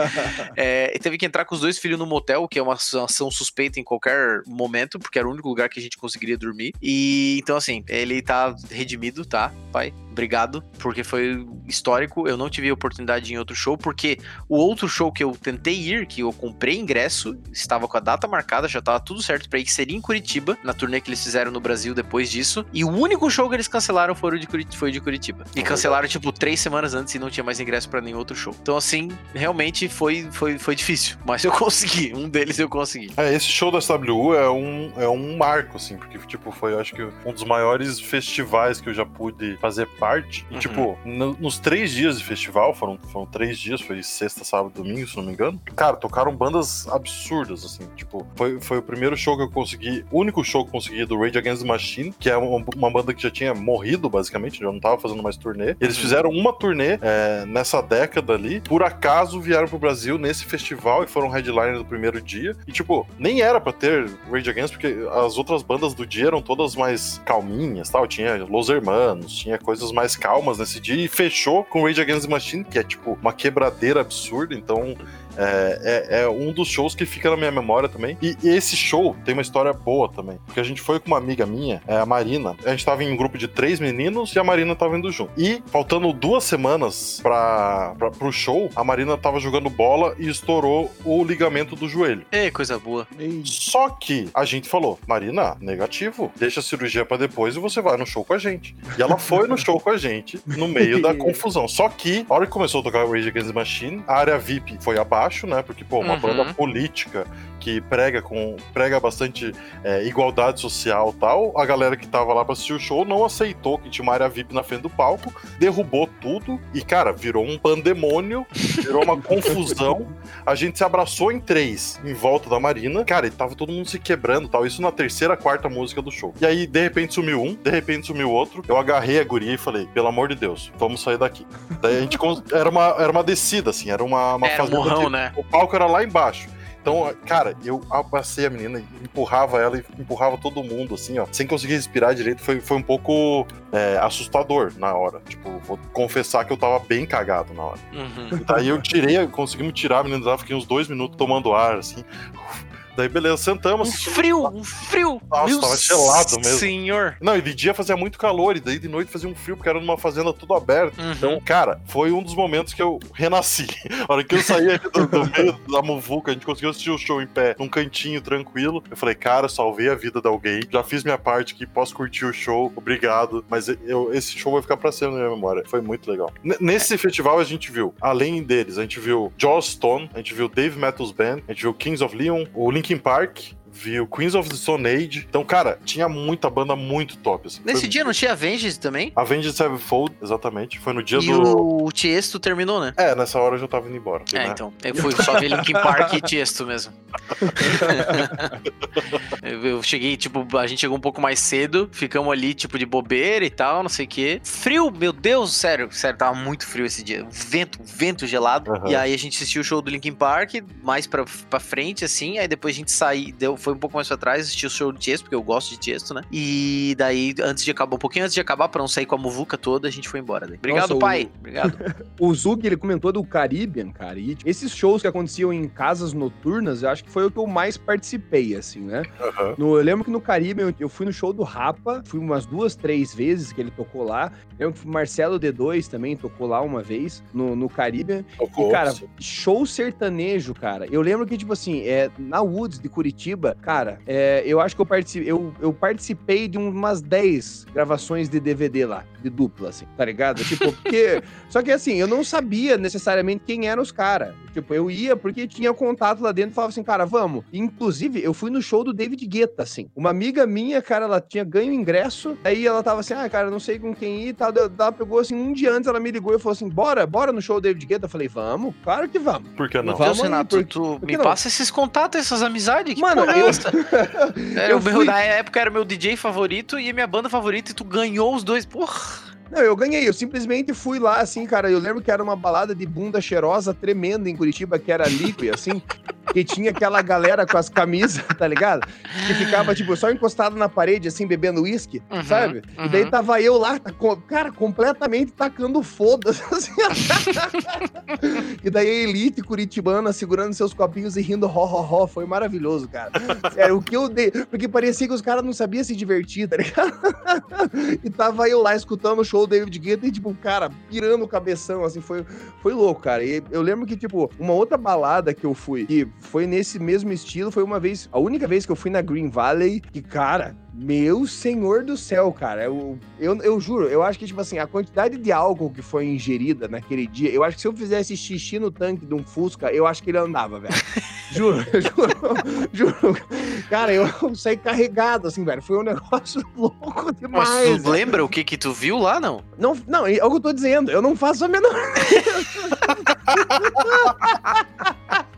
É, e teve que entrar com os dois filhos no motel, que é uma ação suspeita em qualquer momento, porque era o único lugar que a gente conseguiria dormir. E então, assim, ele tá redimido, tá, pai? Obrigado, porque foi histórico. Eu não tive oportunidade em outro show, porque o outro show que eu tentei ir, que eu comprei ingresso, estava com a data marcada, já estava tudo certo para ir, que seria em Curitiba, na turnê que eles fizeram no Brasil depois disso. E o único show que eles cancelaram foi o de Curitiba. Foi de Curitiba. E cancelaram, tipo, três semanas antes e não tinha mais ingresso para nenhum outro show. Então, assim, realmente foi, foi, foi difícil. Mas eu consegui. Um deles eu consegui. É, esse show da SWU é um, é um marco, assim, porque, tipo, foi, acho que, um dos maiores festivais que eu já pude fazer parte. E, uhum. tipo, no, nos três dias de festival, foram, foram três dias, foi sexta, sábado, domingo, se não me engano. Cara, tocaram bandas absurdas, assim. Tipo, foi, foi o primeiro show que eu consegui, o único show que eu consegui do Rage Against the Machine, que é uma, uma banda que já tinha morrido, basicamente, já não tava fazendo mais turnê. Eles uhum. fizeram uma turnê é, nessa década ali. Por acaso vieram pro Brasil nesse festival e foram headliner do primeiro dia. E, tipo, nem era pra ter Rage Against, porque as outras bandas do dia eram todas mais calminhas tal. Tinha Los Hermanos, tinha coisas mais calmas nesse dia e fechou com Rage Against the Machine, que é tipo uma quebradeira absurda, então é, é, é, um dos shows que fica na minha memória também. E, e, esse show tem uma história boa também. Porque a gente foi com uma amiga minha, é, a Marina. A gente tava em um grupo de três meninos e a Marina tava indo junto. E, faltando duas semanas pra, pra, pro show, a Marina tava jogando bola e estourou o ligamento do joelho. Ei, coisa boa. Só que a gente falou, Marina, negativo. Deixa a cirurgia para depois e você vai no show com a gente. E ela foi no show com a gente, no meio da confusão. Só que, a hora que começou a tocar Rage Against the Machine, a área VIP foi abaixo acho, né? Porque, pô, uma uhum. banda política que prega com prega bastante é, igualdade social tal, a galera que tava lá pra assistir o show não aceitou que tinha uma área VIP na frente do palco, derrubou tudo e, cara, virou um pandemônio, virou uma confusão. A gente se abraçou em três em volta da Marina, cara, e tava todo mundo se quebrando tal. Isso na terceira, quarta música do show. E aí, de repente, sumiu um, de repente sumiu outro. Eu agarrei a guria e falei, pelo amor de Deus, vamos sair daqui. Daí a gente. Era uma, era uma descida, assim, era uma, uma era morrão, né? O palco era lá embaixo. Então, cara, eu abracei a menina, empurrava ela e empurrava todo mundo, assim, ó, sem conseguir respirar direito. Foi, foi um pouco é, assustador na hora. Tipo, vou confessar que eu tava bem cagado na hora. Uhum. Daí eu tirei, conseguimos tirar a menina dela, fiquei uns dois minutos tomando ar, assim. Daí, beleza, sentamos. Um frio, um frio. Nossa, Meu tava gelado mesmo. Senhor. Não, e de dia fazia muito calor, e daí de noite fazia um frio, porque era numa fazenda tudo aberto. Uhum. Então, cara, foi um dos momentos que eu renasci. A hora que eu saí do, do meio da muvuca, a gente conseguiu assistir o show em pé, num cantinho tranquilo. Eu falei, cara, salvei a vida de alguém, já fiz minha parte aqui, posso curtir o show, obrigado. Mas eu, esse show vai ficar pra sempre na minha memória. Foi muito legal. N- nesse festival a gente viu, além deles, a gente viu Joss Stone, a gente viu Dave Matthews Band, a gente viu Kings of Leon, o Linkin Park. Viu Queens of the Stone Age. Então, cara, tinha muita banda muito top. Assim. Nesse Foi- dia não tinha Avenged também? Avenged Sevenfold, exatamente. Foi no dia e do. o Tiesto terminou, né? É, nessa hora eu já tava indo embora. É, né? então. Eu fui só ver Linkin Park e Tiesto mesmo. eu, cheguei, tipo, a gente chegou um pouco mais cedo, ficamos ali, tipo, de bobeira e tal, não sei o quê. Frio, meu Deus, sério, sério, tava muito frio esse dia. Vento, vento gelado. Aham. E aí a gente assistiu o show do Linkin Park, mais pra, pra frente, assim. Aí depois a gente saiu, deu, foi um pouco mais pra trás, assistiu o show do Tiesto, porque eu gosto de Tiesto, né? E daí, antes de acabar, um pouquinho antes de acabar, pra não sair com a muvuca toda, a gente foi embora. Daí. Obrigado, Nossa, o- pai. Obrigado. O Zug, ele comentou do Caribbean, cara, e tipo, esses shows que aconteciam em casas noturnas, eu acho que foi o que eu mais participei, assim, né? Aham. No- eu lembro que no Caribe eu, eu fui no show do Rapa, fui umas duas, três vezes que ele tocou lá. Eu lembro que o Marcelo D2 também tocou lá uma vez no, no Caribe. Tocou, E, cara, show sertanejo, cara. Eu lembro que, tipo assim, é, na Woods de Curitiba, cara, é, eu acho que eu, partici eu, eu participei de umas 10 gravações de DVD lá, de dupla, assim, tá ligado? Tipo, porque. Só que assim, eu não sabia necessariamente quem eram os caras. Tipo, eu ia porque tinha contato lá dentro e falava assim, cara, vamos. Inclusive, eu fui no show do David Guetta, assim. Uma amiga minha, cara, ela tinha ganho ingresso, aí ela tava assim, ah, cara, não sei com quem ir e tal. Ela pegou assim, um dia antes ela me ligou e falou assim, bora, bora no show do David Guetta. Eu falei, vamos, claro que vamos. Por que não? Vamos Renato, por- tu por me não? passa esses contatos, essas amizades. Que Mano, porra é eu- essa? Era Eu o meu, fui- Na época era meu DJ favorito e minha banda favorita e tu ganhou os dois. Porra. Não, eu ganhei, eu simplesmente fui lá, assim, cara, eu lembro que era uma balada de bunda cheirosa tremenda em Curitiba, que era Liquid, assim, que tinha aquela galera com as camisas, tá ligado? Que ficava, tipo, só encostado na parede, assim, bebendo uísque, Uhum, sabe? uhum. E daí tava eu lá, tá cara, completamente tacando foda-se, assim. e daí a elite curitibana segurando seus copinhos e rindo ho, ho, ho, foi maravilhoso, cara. Sério, o que eu dei, porque parecia que os caras não sabiam se divertir, tá ligado? e tava eu lá escutando o show do David Guetta e, tipo, cara, pirando o cabeção, assim, foi, foi louco, cara. E eu lembro que, tipo, uma outra balada que eu fui, que foi nesse mesmo estilo, foi uma vez, a única vez que eu fui na Green Valley, que, cara, meu senhor do céu, cara, eu, eu, eu juro, eu acho que, tipo assim, a quantidade de álcool que foi ingerida naquele dia, eu acho que se eu fizesse xixi no tanque de um Fusca, eu acho que ele andava, velho. juro, juro, juro. Cara, eu saí carregado, assim, velho. Foi um negócio louco Mas demais. tu lembra o que que tu viu lá, não? Não, não, é o que eu tô dizendo. Eu não faço a menor.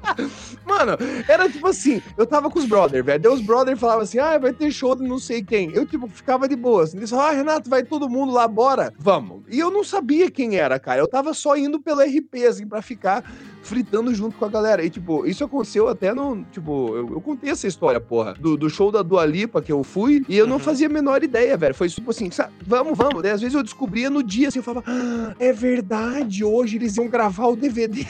Mano, era tipo assim, eu tava com os brother, velho. Daí os brother falavam assim, ah, vai ter show de não sei quem. Eu, tipo, ficava de boa. Assim, eles falavam, ah, Renato, vai todo mundo lá, bora. Vamos. E eu não sabia quem era, cara. Eu tava só indo pelo RP, assim, pra ficar fritando junto com a galera. E, tipo, isso aconteceu até no. Tipo, eu, eu contei essa história, porra. Do, do show da Dua Lipa que eu fui. E eu não Uhum. fazia a menor ideia, velho. Foi tipo assim, sabe, vamos, vamos. Daí às vezes eu descobria no dia, assim, eu falava, ah, é verdade, hoje eles iam gravar o DVD.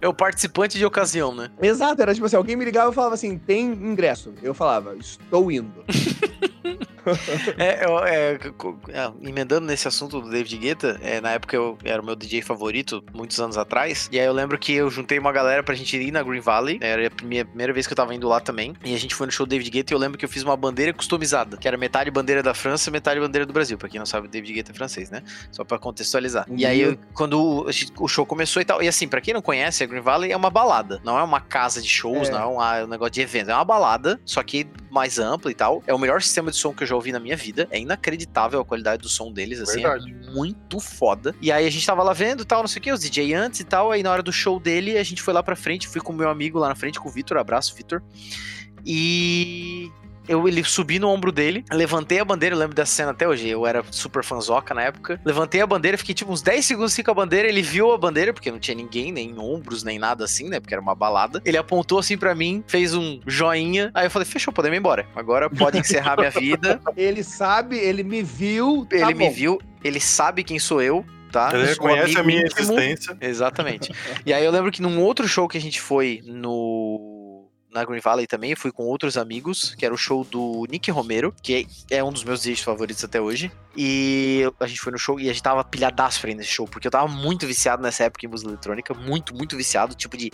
É o participante de ocasião, né? Exato, era tipo assim, alguém me ligava e falava assim, tem ingresso. Eu falava, estou indo. É, eu- é, é, emendando nesse assunto do David Guetta, é, na época eu era o meu DJ favorito, muitos anos atrás. E aí eu lembro que eu juntei uma galera pra gente ir na Green Valley. Era a minha primeira vez que eu tava indo lá também. E a gente foi no show do David Guetta e eu lembro que eu fiz uma bandeira customizada, que era metade bandeira da França, metade bandeira do Brasil. Pra quem não sabe, o David Guetta é francês, né? Só pra contextualizar. E aí, eu- quando o, show começou e tal. E assim, pra quem não conhece, a Green Valley é uma balada. Não é uma casa de shows, É. não é um, ah, um negócio de evento. É uma balada, só que mais ampla e tal. É o melhor sistema de som que eu já ouvi na minha vida. É inacreditável a qualidade do som deles, assim. Verdade. É muito foda. E aí a gente tava lá vendo tal, não sei o que, os DJ antes e tal. Aí na hora do show dele, a gente foi lá pra frente. Fui com o meu amigo lá na frente, com o Vitor. Abraço, Vitor. E eu ele subi no ombro dele, levantei a bandeira, eu lembro dessa cena até hoje, eu era super fanzoca na época. Levantei a bandeira, fiquei tipo uns 10 segundos assim com a bandeira, ele viu a bandeira, porque não tinha ninguém, nem ombros, nem nada assim, né? Porque era uma balada. Ele apontou assim pra mim, fez um joinha. Aí eu falei, fechou, podemos ir embora. Agora pode encerrar minha vida. Ele sabe, ele me viu. tá ele me bom. viu, ele sabe quem sou eu. tá? Ele reconhece a minha íntimo. existência. Exatamente. E aí eu lembro que num outro show que a gente foi no na Green Valley também, fui com outros amigos, que era o show do Nick Romero, que é um dos meus DJs favoritos até hoje. E a gente foi no show e a gente tava pilhadaço pra ir nesse show, porque eu tava muito viciado nessa época em música eletrônica, muito, muito viciado, tipo de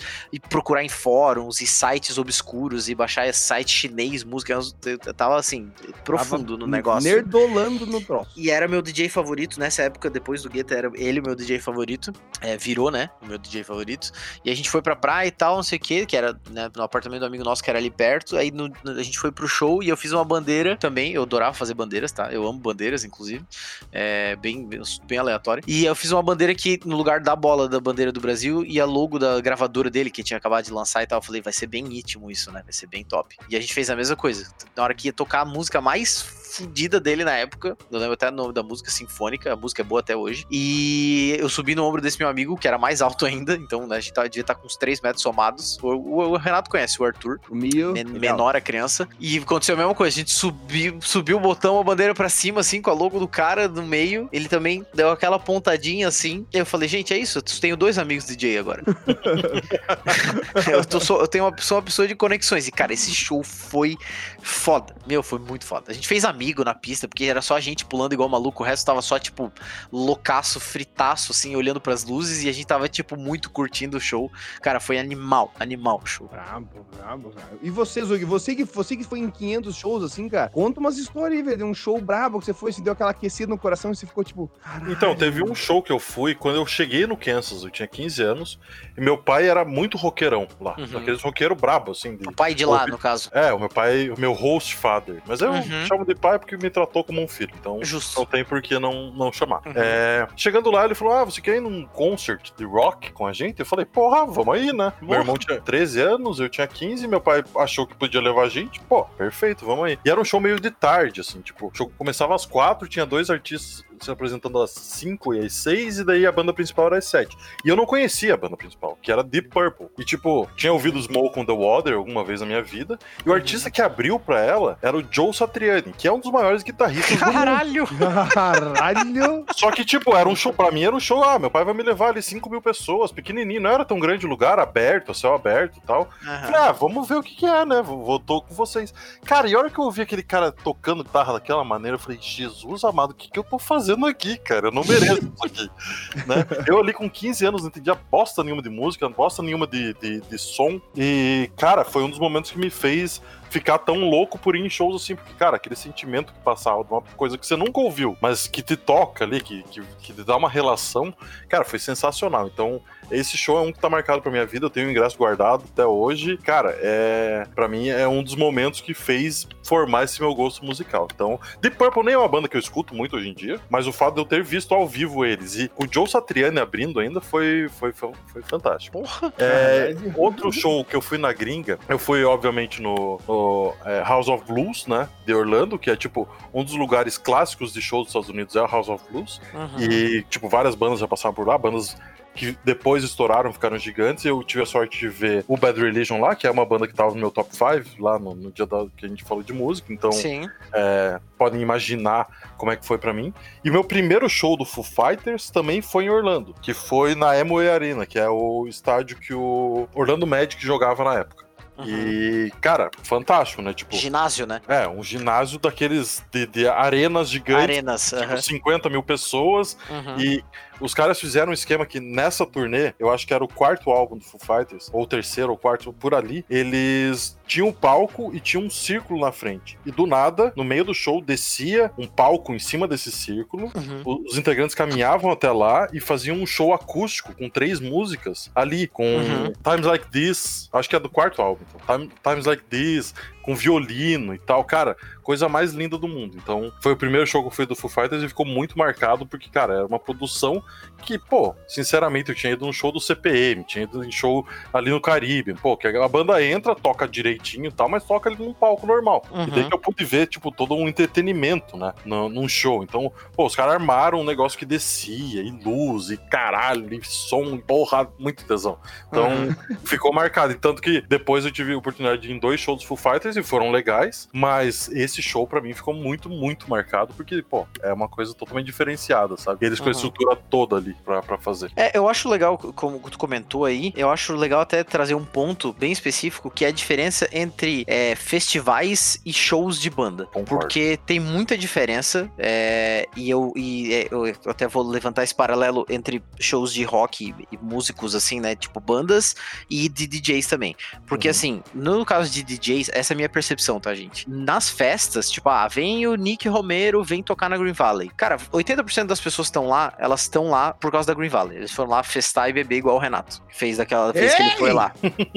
procurar em fóruns e sites obscuros e baixar site chinês, música, eu tava assim, profundo no negócio. Nerdolando no troço. E era meu DJ favorito nessa época, depois do Guetta, era ele o meu DJ favorito. É, virou, né? O meu DJ favorito. E a gente foi pra praia e tal, não sei o que, que era né, no apartamento do amigo nosso que era ali perto. Aí no- a gente foi pro show e eu fiz uma bandeira também. Eu adorava fazer bandeiras, tá? Eu amo bandeiras, inclusive. É bem, bem, bem aleatório. E eu fiz uma bandeira que, no lugar da bola da bandeira do Brasil, e a logo da gravadora dele, que tinha acabado de lançar e tal. Eu falei, vai ser bem íntimo isso, né? Vai ser bem top. E a gente fez a mesma coisa. Na hora que ia tocar a música mais fudida dele na época, eu lembro até o nome da música sinfônica, a música é boa até hoje. E eu subi no ombro desse meu amigo, que era mais alto ainda, então né, a gente tá- devia estar com uns 3 metros somados. O, o- o Renato conhece o Arthur, O Mio. men- legal. menor a criança. E aconteceu a mesma coisa, a gente subiu, subiu o botão, a bandeira pra cima, assim, com a logo do cara no meio. Ele também deu aquela pontadinha assim. E eu falei, gente, é isso, eu tenho dois amigos DJ agora. eu, tô só- eu tenho uma, sou uma pessoa de conexões. E, cara, esse show foi foda. Meu, foi muito foda. A gente fez amigo na pista, porque era só a gente pulando igual maluco. O resto tava só, tipo, loucaço, fritaço, assim, olhando pras luzes. E a gente tava, tipo, muito curtindo o show. Cara, foi animal, animal o show. Brabo, brabo, cara. E você, Zug, você que, você que foi em 500 shows assim, cara, conta umas histórias aí, velho, de um show brabo que você foi, você deu aquela aquecida no coração e você ficou tipo, caralho. Então, teve um show que eu fui quando eu cheguei no Kansas, eu tinha 15 anos, e meu pai era muito roqueirão lá. Uhum. Aqueles roqueiro brabo, assim. de- O pai de lá, Ouvi- no caso. É, o meu pai, o meu host father. Mas eu Uhum. chamo de pai porque me tratou como um filho. Então, Justo. não tem por que não, não chamar. Uhum. É, chegando lá, ele falou: Ah, você quer ir num concert de rock com a gente? Eu falei, porra, vamos aí, né? Meu irmão tinha 13 anos, eu tinha 15, meu pai achou que podia levar a gente. Pô, perfeito, vamos aí. E era um show meio de tarde, assim, tipo, o show começava às quatro, tinha dois artistas se apresentando às 5 e às 6, e daí a banda principal era às 7. E eu não conhecia a banda principal, que era Deep Purple. E, tipo, tinha ouvido Smoke on the Water alguma vez na minha vida. E o artista que abriu pra ela era o Joe Satriani, que é um dos maiores guitarristas do mundo. Caralho! Caralho! Só que, tipo, era um show, pra mim era um show, ah, meu pai vai me levar ali 5 mil pessoas, pequenininho, não era tão grande o lugar, aberto, céu aberto e tal. Falei, Aham. ah, vamos ver o que que é, né, vou, vou tô com vocês. Cara, e a hora que eu ouvi aquele cara tocando guitarra daquela maneira, eu falei, Jesus amado, o que que eu tô fazendo aqui, cara? Eu não mereço isso aqui, né? Eu ali com 15 anos não entendia bosta nenhuma de música, bosta nenhuma de, de, de som, e, cara, foi um dos momentos que me fez ficar tão louco por ir em shows assim, porque, cara, aquele sentimento que passava de uma coisa que você nunca ouviu, mas que te toca ali, que, que, que te dá uma relação, cara, foi sensacional. Então, esse show é um que tá marcado pra minha vida, eu tenho o ingresso guardado até hoje. Cara, é. Pra mim é um dos momentos que fez formar esse meu gosto musical. Então, Deep Purple nem é uma banda que eu escuto muito hoje em dia, mas o fato de eu ter visto ao vivo eles e o Joe Satriani abrindo ainda foi, foi, foi, foi fantástico. Porra. É, outro show que eu fui na gringa, eu fui, obviamente, no, no, é, House of Blues, né? De Orlando, que é tipo um dos lugares clássicos de show dos Estados Unidos, é o House of Blues. Uhum. E, tipo, várias bandas já passaram por lá, bandas que depois estouraram, ficaram gigantes. Eu tive a sorte de ver o Bad Religion lá, que é uma banda que tava no meu top 5 lá no, no dia da, que a gente falou de música. Então, Sim. é, podem imaginar como é que foi pra mim. E meu primeiro show do Foo Fighters também foi em Orlando, que foi na Amway Arena, que é o estádio que o Orlando Magic jogava na época. Uhum. E, cara, fantástico, né? Tipo, Ginásio, né? é, um ginásio daqueles de, de arenas gigantes, Arenas. tipo, aham. 50 mil pessoas. Uhum. E os caras fizeram um esquema que nessa turnê, eu acho que era o quarto álbum do Foo Fighters, ou terceiro ou quarto, por ali, eles tinham um palco e tinha um círculo na frente. E do nada, no meio do show, descia um palco em cima desse círculo. Uhum. Os integrantes caminhavam até lá e faziam um show acústico com três músicas ali, com Uhum. Times Like This, acho que é do quarto álbum, então, Time- Times Like This, com violino e tal, cara, coisa mais linda do mundo. Então, foi o primeiro show que eu fui do Foo Fighters e ficou muito marcado porque, cara, era uma produção que, pô, sinceramente, eu tinha ido num show do CPM, tinha ido em show ali no Caribe, pô, que a banda entra, toca direitinho e tal, mas toca ali num palco normal. Uhum. E daí que eu pude ver, tipo, todo um entretenimento, né, no, num show. Então, pô, os caras armaram um negócio que descia, e luz, e caralho, e som, porra, muito tesão. Então, Uhum. ficou marcado. E tanto que depois eu tive a oportunidade de ir em dois shows do Foo Fighters e foram legais, mas esse esse show pra mim ficou muito, muito marcado, porque, pô, é uma coisa totalmente diferenciada, sabe? Eles com a Uhum. estrutura toda ali pra, pra fazer. É, eu acho legal, como tu comentou aí, eu acho legal até trazer um ponto bem específico, que é a diferença entre é, festivais e shows de banda. Concordo. Porque tem muita diferença, é, e, eu, e é, eu até vou levantar esse paralelo entre shows de rock e, e músicos, assim, né, tipo bandas, e de DJs também. Porque, Uhum. assim, no caso de DJs, essa é a minha percepção, tá, gente? Nas festas, tipo, ah, vem o Nick Romero, vem tocar na Green Valley. Cara, 80% das pessoas que estão lá, elas estão lá por causa da Green Valley. Eles foram lá festar e beber igual o Renato. Fez daquela vez que ele foi lá.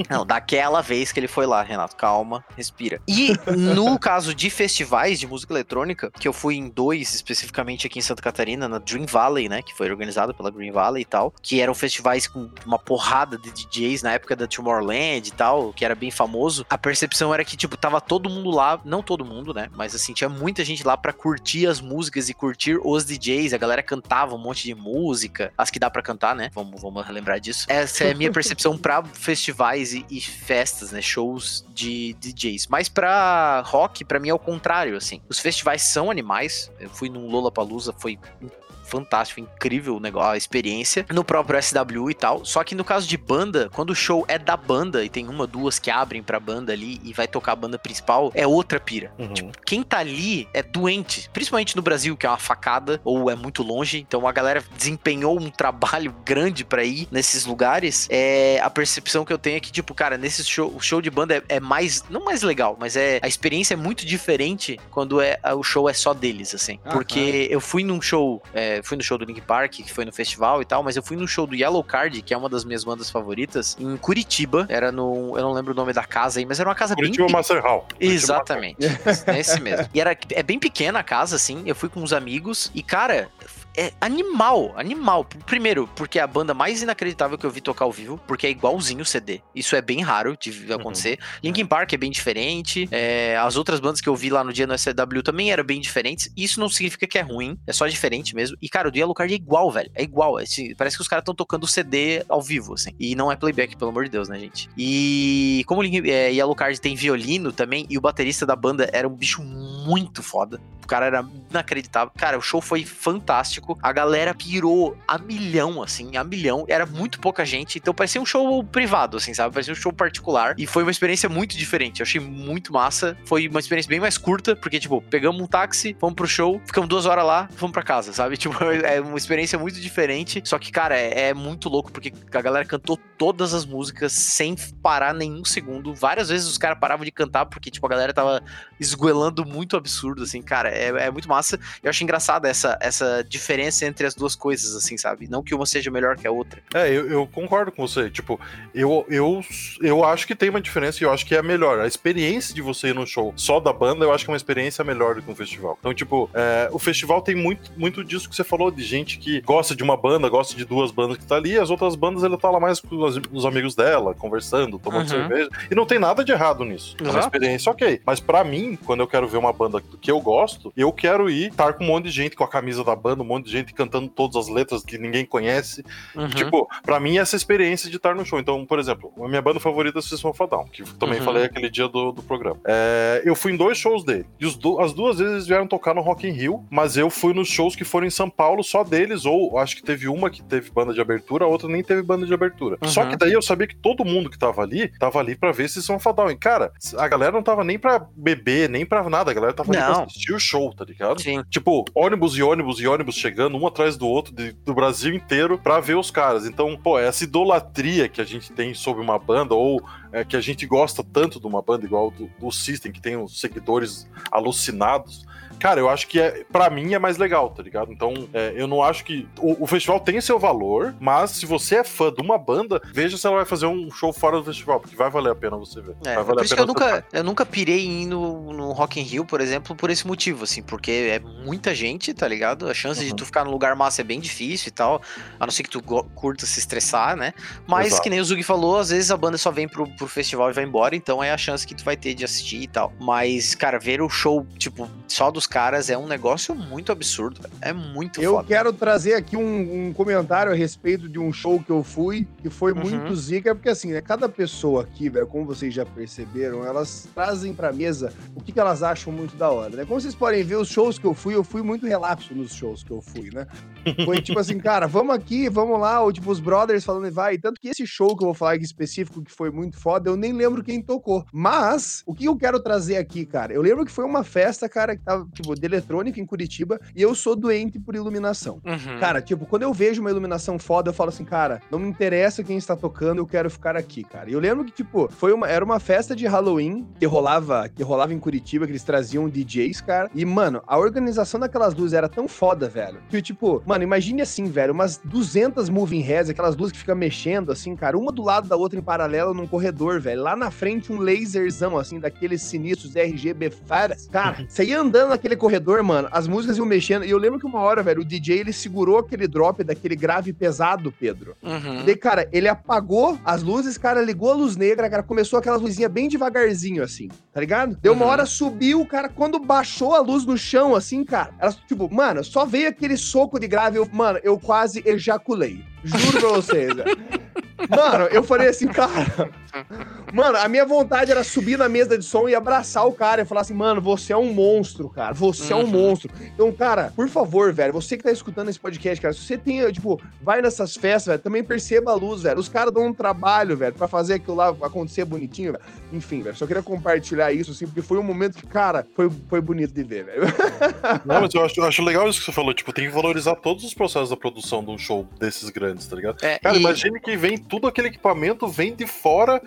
Não, daquela vez que ele foi lá, Renato. Calma, respira. E no caso de festivais de música eletrônica, que eu fui em dois, especificamente aqui em Santa Catarina, na Dream Valley, né? Que foi organizado pela Green Valley e tal. Que eram festivais com uma porrada de DJs na época da Tomorrowland e tal, que era bem famoso. A percepção era que, tipo, tava todo mundo lá, não todo mundo, né? Mas assim, tinha muita gente lá pra curtir as músicas e curtir os DJs. A galera cantava um monte de música, as que dá pra cantar, né? Vamos, vamos relembrar disso. Essa é a minha percepção pra festivais e, e festas, né? Shows de DJs. Mas pra rock, pra mim é o contrário, assim. Os festivais são animais. Eu fui num Lollapalooza, foi fantástico, incrível o negócio, a experiência. No próprio SW e tal. Só que no caso de banda, quando o show é da banda e tem uma, duas que abrem pra banda ali e vai tocar a banda principal, é outra pira. Uhum. Tipo, quem tá ali é doente, principalmente no Brasil, que é uma facada ou é muito longe. Então a galera desempenhou um trabalho grande pra ir nesses lugares. É a percepção que eu tenho é que tipo, cara, nesse show, o show de banda é, é mais não mais legal, mas é a experiência é muito diferente quando é o show é só deles assim. Ah, Porque eu fui num show, é, fui no show do Link Park, que foi no festival e tal, mas eu fui no show do Yellow Card, que é uma das minhas bandas favoritas, em Curitiba. Era no, eu não lembro o nome da casa aí, mas era uma casa Curitiba bem Master Hall. Curitiba Exatamente. É esse mesmo. E era é bem pequena a casa, assim. Eu fui com uns amigos e, cara. É animal, animal. Primeiro, porque é a banda mais inacreditável que eu vi tocar ao vivo, porque é igualzinho o CD. Isso é bem raro de acontecer. Linkin Park é bem diferente. é, as outras bandas que eu vi lá no dia no SW também eram bem diferentes. Isso não significa que é ruim, é só diferente mesmo. E, cara, o do Yellow Card é igual, velho. É igual. é assim, parece que os caras estão tocando o CD ao vivo, assim. E não é playback, pelo amor de Deus, né, gente? E como o Linkin- é, Yellow Card tem violino também, e o baterista da banda era um bicho muito foda. O cara era inacreditável. Cara, o show foi fantástico. A galera pirou a milhão, assim, a milhão. Era muito pouca gente. Então parecia um show privado, assim, sabe? Parecia um show particular. E foi uma experiência muito diferente. Eu achei muito massa. Foi uma experiência bem mais curta, porque, tipo, pegamos um táxi, fomos pro show, ficamos duas horas lá, fomos pra casa, sabe? Tipo, é uma experiência muito diferente. Só que, cara, é, é muito louco, porque a galera cantou todas as músicas sem parar nenhum segundo. Várias vezes os caras paravam de cantar, porque, tipo, a galera tava esguelando muito absurdo, assim, cara. É, é muito massa. Eu acho engraçada essa, essa diferença entre as duas coisas, assim, sabe? Não que uma seja melhor que a outra. É, eu, eu concordo com você. Tipo, eu, eu, eu acho que tem uma diferença e eu acho que é melhor. A experiência de você ir num show só da banda, eu acho que é uma experiência melhor do que um festival. Então, tipo, é, o festival tem muito, muito disso que você falou, de gente que gosta de uma banda, gosta de duas bandas que tá ali, e as outras bandas ela tá lá mais com os, os amigos dela, conversando, tomando Uhum. cerveja. E não tem nada de errado nisso. É uma Exato. experiência ok. Mas pra mim, quando eu quero ver uma banda que eu gosto, eu quero ir estar com um monte de gente com a camisa da banda, um monte de gente cantando todas as letras que ninguém conhece. Uhum. Tipo, pra mim, essa experiência de estar no show. Então, por exemplo, a minha banda favorita é System of a Down, que também Uhum. falei aquele dia do, do programa. É, eu fui em dois shows dele. E du- as duas vezes eles vieram tocar no Rock in Rio, mas eu fui nos shows que foram em São Paulo, só deles, ou acho que teve uma que teve banda de abertura, a outra nem teve banda de abertura. Uhum. Só que daí eu sabia que todo mundo que tava ali, tava ali pra ver System of a Down. E, cara, a galera não tava nem pra beber, nem pra nada, a galera tava ali pra Não. assistir o show, tá ligado? Sim. Tipo, ônibus e ônibus e ônibus chegando um atrás do outro de- do Brasil inteiro pra ver os caras. Então, pô, essa idolatria que a gente tem sobre uma banda, ou é, que a gente gosta tanto de uma banda igual do, do System, que tem os seguidores alucinados. Cara, eu acho que é, para mim é mais legal, tá ligado? Então, é, eu não acho que. O, o festival tem seu valor, mas se você é fã de uma banda, veja se ela vai fazer um show fora do festival, porque vai valer a pena você ver. É, vai por valer isso a que eu nunca, eu nunca pirei em ir no, no Rock in Rio, por exemplo, por esse motivo, assim, porque é muita gente, tá ligado? A chance de Uhum. tu ficar no lugar massa é bem difícil e tal, a não ser que tu curta se estressar, né? Mas, Exato. que nem o Zug falou, às vezes a banda só vem pro, pro festival e vai embora, então é a chance que tu vai ter de assistir e tal. Mas, cara, ver o show, tipo, só dos caras é um negócio muito absurdo. É muito Eu foda. quero trazer aqui um, um comentário a respeito de um show que eu fui, que foi Uhum. muito zica, porque assim, né, cada pessoa aqui, velho, como vocês já perceberam, elas trazem pra mesa o que, que elas acham muito da hora, né? Como vocês podem ver, os shows que eu fui, eu fui muito relapso nos shows que eu fui, né? Foi tipo assim, cara, vamos aqui, vamos lá, ou tipo, os brothers falando, vai. Tanto que esse show que eu vou falar aqui específico, que foi muito foda, eu nem lembro quem tocou. Mas, o que eu quero trazer aqui, cara? Eu lembro que foi uma festa, cara, que tava, tipo, de eletrônica em Curitiba, e eu sou doente por iluminação. Uhum. Cara, tipo, quando eu vejo uma iluminação foda, eu falo assim, cara, não me interessa quem está tocando, eu quero ficar aqui, cara. E eu lembro que, tipo, foi uma, era uma festa de Halloween que rolava, que rolava em Curitiba, que eles traziam DJs, cara. E, mano, a organização daquelas luzes era tão foda, velho. Que, tipo, mano, imagine assim, velho, umas 200 moving heads, aquelas luzes que ficam mexendo, assim, cara, uma do lado da outra em paralelo num corredor, velho. Lá na frente, um laserzão, assim, daqueles sinistros RGB faras. Cara, você ia andando naquele corredor, mano, as músicas iam mexendo. E eu lembro que uma hora, velho, o DJ, ele segurou aquele drop daquele grave pesado, Pedro. Uhum. E daí, cara, ele apagou as luzes, cara, ligou a luz negra, cara, começou aquelas luzinhas bem devagarzinho, assim, tá ligado? Deu uma Uhum. hora, subiu, cara, quando baixou a luz no chão, assim, cara, ela, tipo, mano, só veio aquele soco de grave, eu, mano, eu quase ejaculei. Juro pra vocês, velho. Mano, eu falei assim, cara. Mano, a minha vontade era subir na mesa de som e abraçar o cara e falar assim, mano, você é um monstro, cara. Você é um Uhum. monstro. Então, cara, por favor, velho, você que tá escutando esse podcast, cara, se você tem, tipo, vai nessas festas, velho, também perceba a luz, velho. Os caras dão um trabalho, velho, pra fazer aquilo lá acontecer bonitinho, velho. Enfim, velho, só queria compartilhar isso, assim, porque foi um momento que, cara, foi, foi bonito de ver, velho. Não, mas eu acho, eu acho legal isso que você falou. Tipo, tem que valorizar todos os processos da produção de um show desses grandes, tá ligado? É, Cara, e- imagine que vem tudo aquele equipamento, vem de fora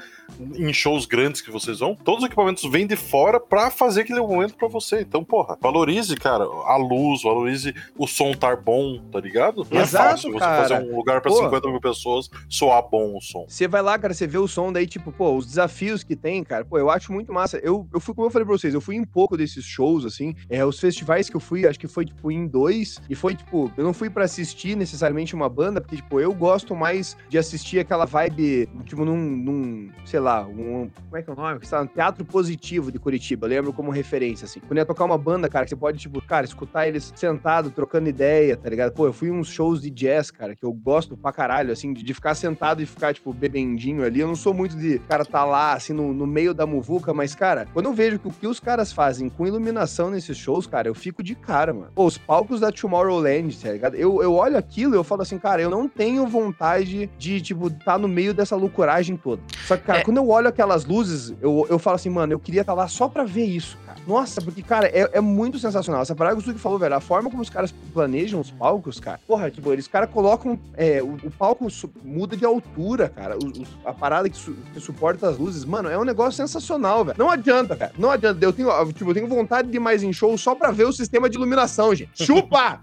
em shows grandes que vocês vão. Todos os equipamentos vêm de fora pra fazer aquele momento pra você. Então, porra, valorize, cara, a luz, valorize o som estar bom, tá ligado? Não Exato, é fácil você cara. fazer um lugar pra Pô. 50 mil pessoas soar bom o som. Você vai lá, cara, você vê o som, daí, tipo, pô, os desafios que tem, cara, pô, eu acho muito massa. Eu, eu fui, como eu falei pra vocês, eu fui em pouco desses shows, assim. É, os festivais que eu fui, acho que foi, tipo, em dois. E foi, tipo, eu não fui pra assistir necessariamente uma banda, porque, tipo, eu gosto mais de assistir aquela vibe, tipo, num, num sei lá, um. Como é que é o nome? No Teatro Positivo de Curitiba, eu lembro como referência, assim. Quando ia tocar uma banda, cara, que você pode, tipo, cara, escutar eles sentado, trocando ideia, tá ligado? Pô, eu fui uns shows de jazz, cara, que eu gosto pra caralho, assim, de, de ficar sentado e ficar, tipo, bebendinho ali. Eu não sou muito de, cara, tá lá, assim, no, no meio da muvuca, mas, cara, quando eu vejo que o que os caras fazem com iluminação nesses shows, cara, eu fico de cara, mano. Pô, os palcos da Tomorrowland, tá ligado? Eu, eu olho aquilo e eu falo assim, cara, eu não tenho vontade de, tipo, tá no meio dessa loucuragem toda. Só que, cara, É. quando eu olho aquelas luzes, eu, eu falo assim, mano, eu queria estar lá só pra ver isso, cara. Nossa, porque, cara, é, é muito sensacional. Essa parada que o Suki falou, velho, a forma como os caras planejam os palcos, cara. Porra, tipo, eles caras colocam. é, o, o palco muda de altura, cara. Os- os- a parada que, su- que suporta as luzes, mano, é um negócio sensacional, velho. Não adianta, cara. Não adianta. Eu tenho, tipo, eu tenho vontade de ir mais em show só pra ver o sistema de iluminação, gente. Chupa!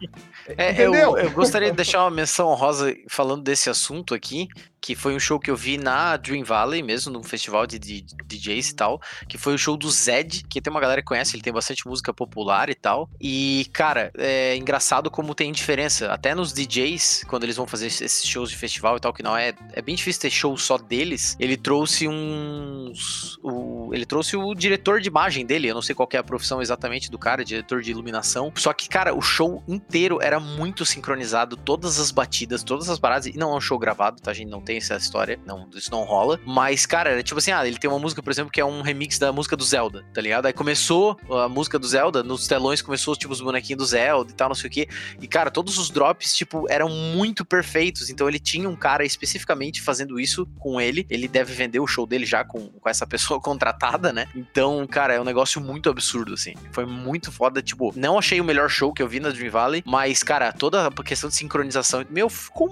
É, eu, Entendeu? eu gostaria de deixar uma menção honrosa falando desse assunto aqui, que foi um show que eu vi na Dream Valley mesmo, num festival de, de, de DJs e tal, que foi o show do Zed, que tem uma galera que conhece, ele tem bastante música popular e tal. E, cara, é engraçado como tem diferença. Até nos DJs, quando eles vão fazer esses shows de festival e tal, que não é. É bem difícil ter show só deles. Ele trouxe uns. O, ele trouxe o diretor de imagem dele. Eu não sei qual é a profissão exatamente do cara, diretor de iluminação. Só que, cara, o show inteiro era muito sincronizado, todas as batidas, todas as paradas. E não é um show gravado, tá? A gente não tem essa história. Não, isso não rola. Mas, cara, era tipo assim, ah, ele tem uma música, por exemplo, que é um remix da música do Zelda, tá ligado? Aí começou a música do Zelda, nos telões começou, tipo, os bonequinhos do Zelda e tal, não sei o quê. E, cara, todos os drops, tipo, eram muito perfeitos. Então ele tinha um cara especificamente fazendo isso com ele. Ele deve vender o show dele já com, com essa pessoa contratada, né? Então, cara, é um negócio muito absurdo, assim. Foi muito foda. Tipo, não achei o melhor show que eu vi na Dream Valley, mas, cara, toda a questão de sincronização, meu, ficou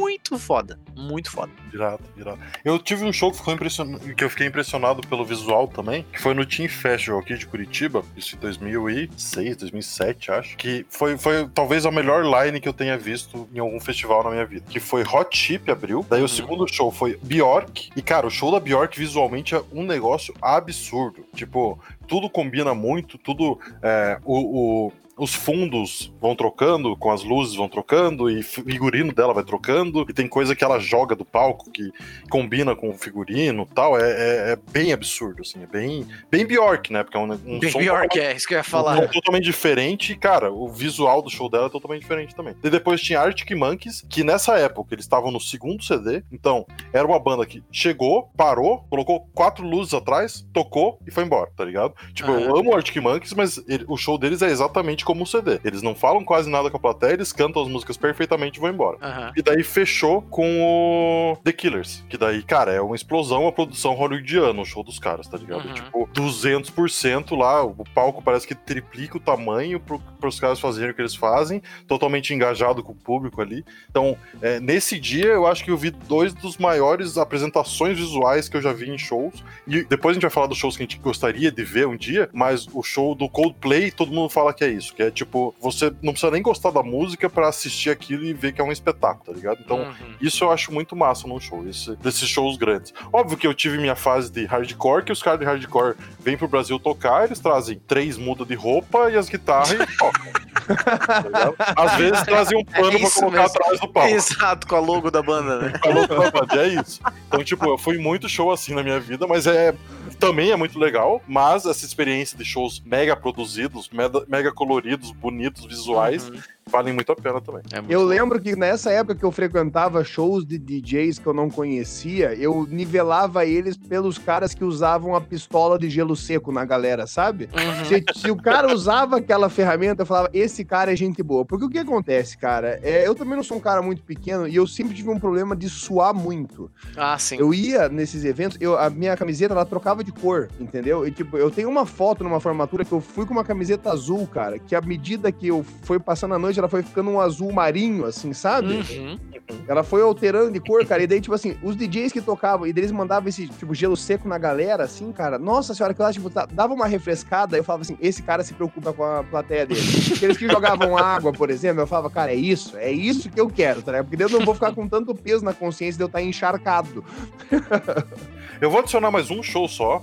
muito foda. Muito foda. Irado, irado. Eu tive um show que, ficou impression... que eu fiquei impressionado pelo visual também, que foi no Team Festival aqui de Curitiba, isso em 2006, 2007, acho. Que foi, foi talvez a melhor line que eu tenha visto em algum festival na minha vida. Que foi Hot Chip abriu, daí Uhum. o segundo show foi Bjork. E, cara, o show da Bjork visualmente é um negócio absurdo. Tipo, tudo combina muito, tudo. é, o, o- os fundos vão trocando, com as luzes vão trocando, e figurino dela vai trocando, e tem coisa que ela joga do palco que combina com o figurino tal. É, é, é bem absurdo, assim, é bem, bem Bjork, né? Porque é um, um bem som Bjork, é isso que eu ia falar. Um totalmente diferente, e, cara, o visual do show dela é totalmente diferente também. E depois tinha Arctic Monkeys, que nessa época eles estavam no segundo CD, então era uma banda que chegou, parou, colocou quatro luzes atrás, tocou e foi embora, tá ligado? Tipo, uhum. eu amo Arctic Monkeys, mas ele, o show deles é exatamente como o CD. Eles não falam quase nada com a plateia, eles cantam as músicas perfeitamente e vão embora. Uhum. E daí fechou com o The Killers, que daí, cara, é uma explosão a produção hollywoodiana, o show dos caras, tá ligado? Uhum. Tipo, 200% lá, o palco parece que triplica o tamanho pro, pros caras fazerem o que eles fazem, totalmente engajado com o público ali. Então, é, nesse dia, eu acho que eu vi dois dos maiores apresentações visuais que eu já vi em shows. E depois a gente vai falar dos shows que a gente gostaria de ver um dia, mas o show do Coldplay, todo mundo fala que é isso, que é tipo, você não precisa nem gostar da música para assistir aquilo e ver que é um espetáculo, tá ligado? Então, uhum. isso eu acho muito massa num show, esse, desses shows grandes. Óbvio que eu tive minha fase de hardcore, que os caras de hardcore vêm pro Brasil tocar, eles trazem três mudas de roupa e as guitarras e tocam. tá Às vezes trazem um pano é pra colocar mesmo. atrás do palco. Exato, com a logo da banda, né? com a logo da banda, é isso. Então, tipo, eu fui muito show assim na minha vida, mas é também é muito legal, mas essa experiência de shows mega produzidos, mega, mega coloridos, bonitos, visuais, uhum valem muito a pena também. É eu bom. lembro que nessa época que eu frequentava shows de DJs que eu não conhecia, eu nivelava eles pelos caras que usavam a pistola de gelo seco na galera, sabe? Uhum. Se, se, o cara usava aquela ferramenta, eu falava, esse cara é gente boa. Porque o que acontece, cara? É, eu também não sou um cara muito pequeno e eu sempre tive um problema de suar muito. Ah, sim. Eu ia nesses eventos, eu, a minha camiseta, ela trocava de cor, entendeu? E, tipo, eu tenho uma foto numa formatura que eu fui com uma camiseta azul, cara, que à medida que eu fui passando a noite, ela foi ficando um azul marinho, assim, sabe? Uhum. Ela foi alterando de cor, cara. E daí, tipo assim, os DJs que tocavam, e eles mandavam esse, tipo, gelo seco na galera, assim, cara. Nossa senhora, que lá, tipo, dava uma refrescada. Eu falava assim, esse cara se preocupa com a plateia dele. Aqueles que jogavam água, por exemplo, eu falava, cara, é isso, é isso que eu quero, tá ligado? Porque eu não vou ficar com tanto peso na consciência de eu estar encharcado. eu vou adicionar mais um show só,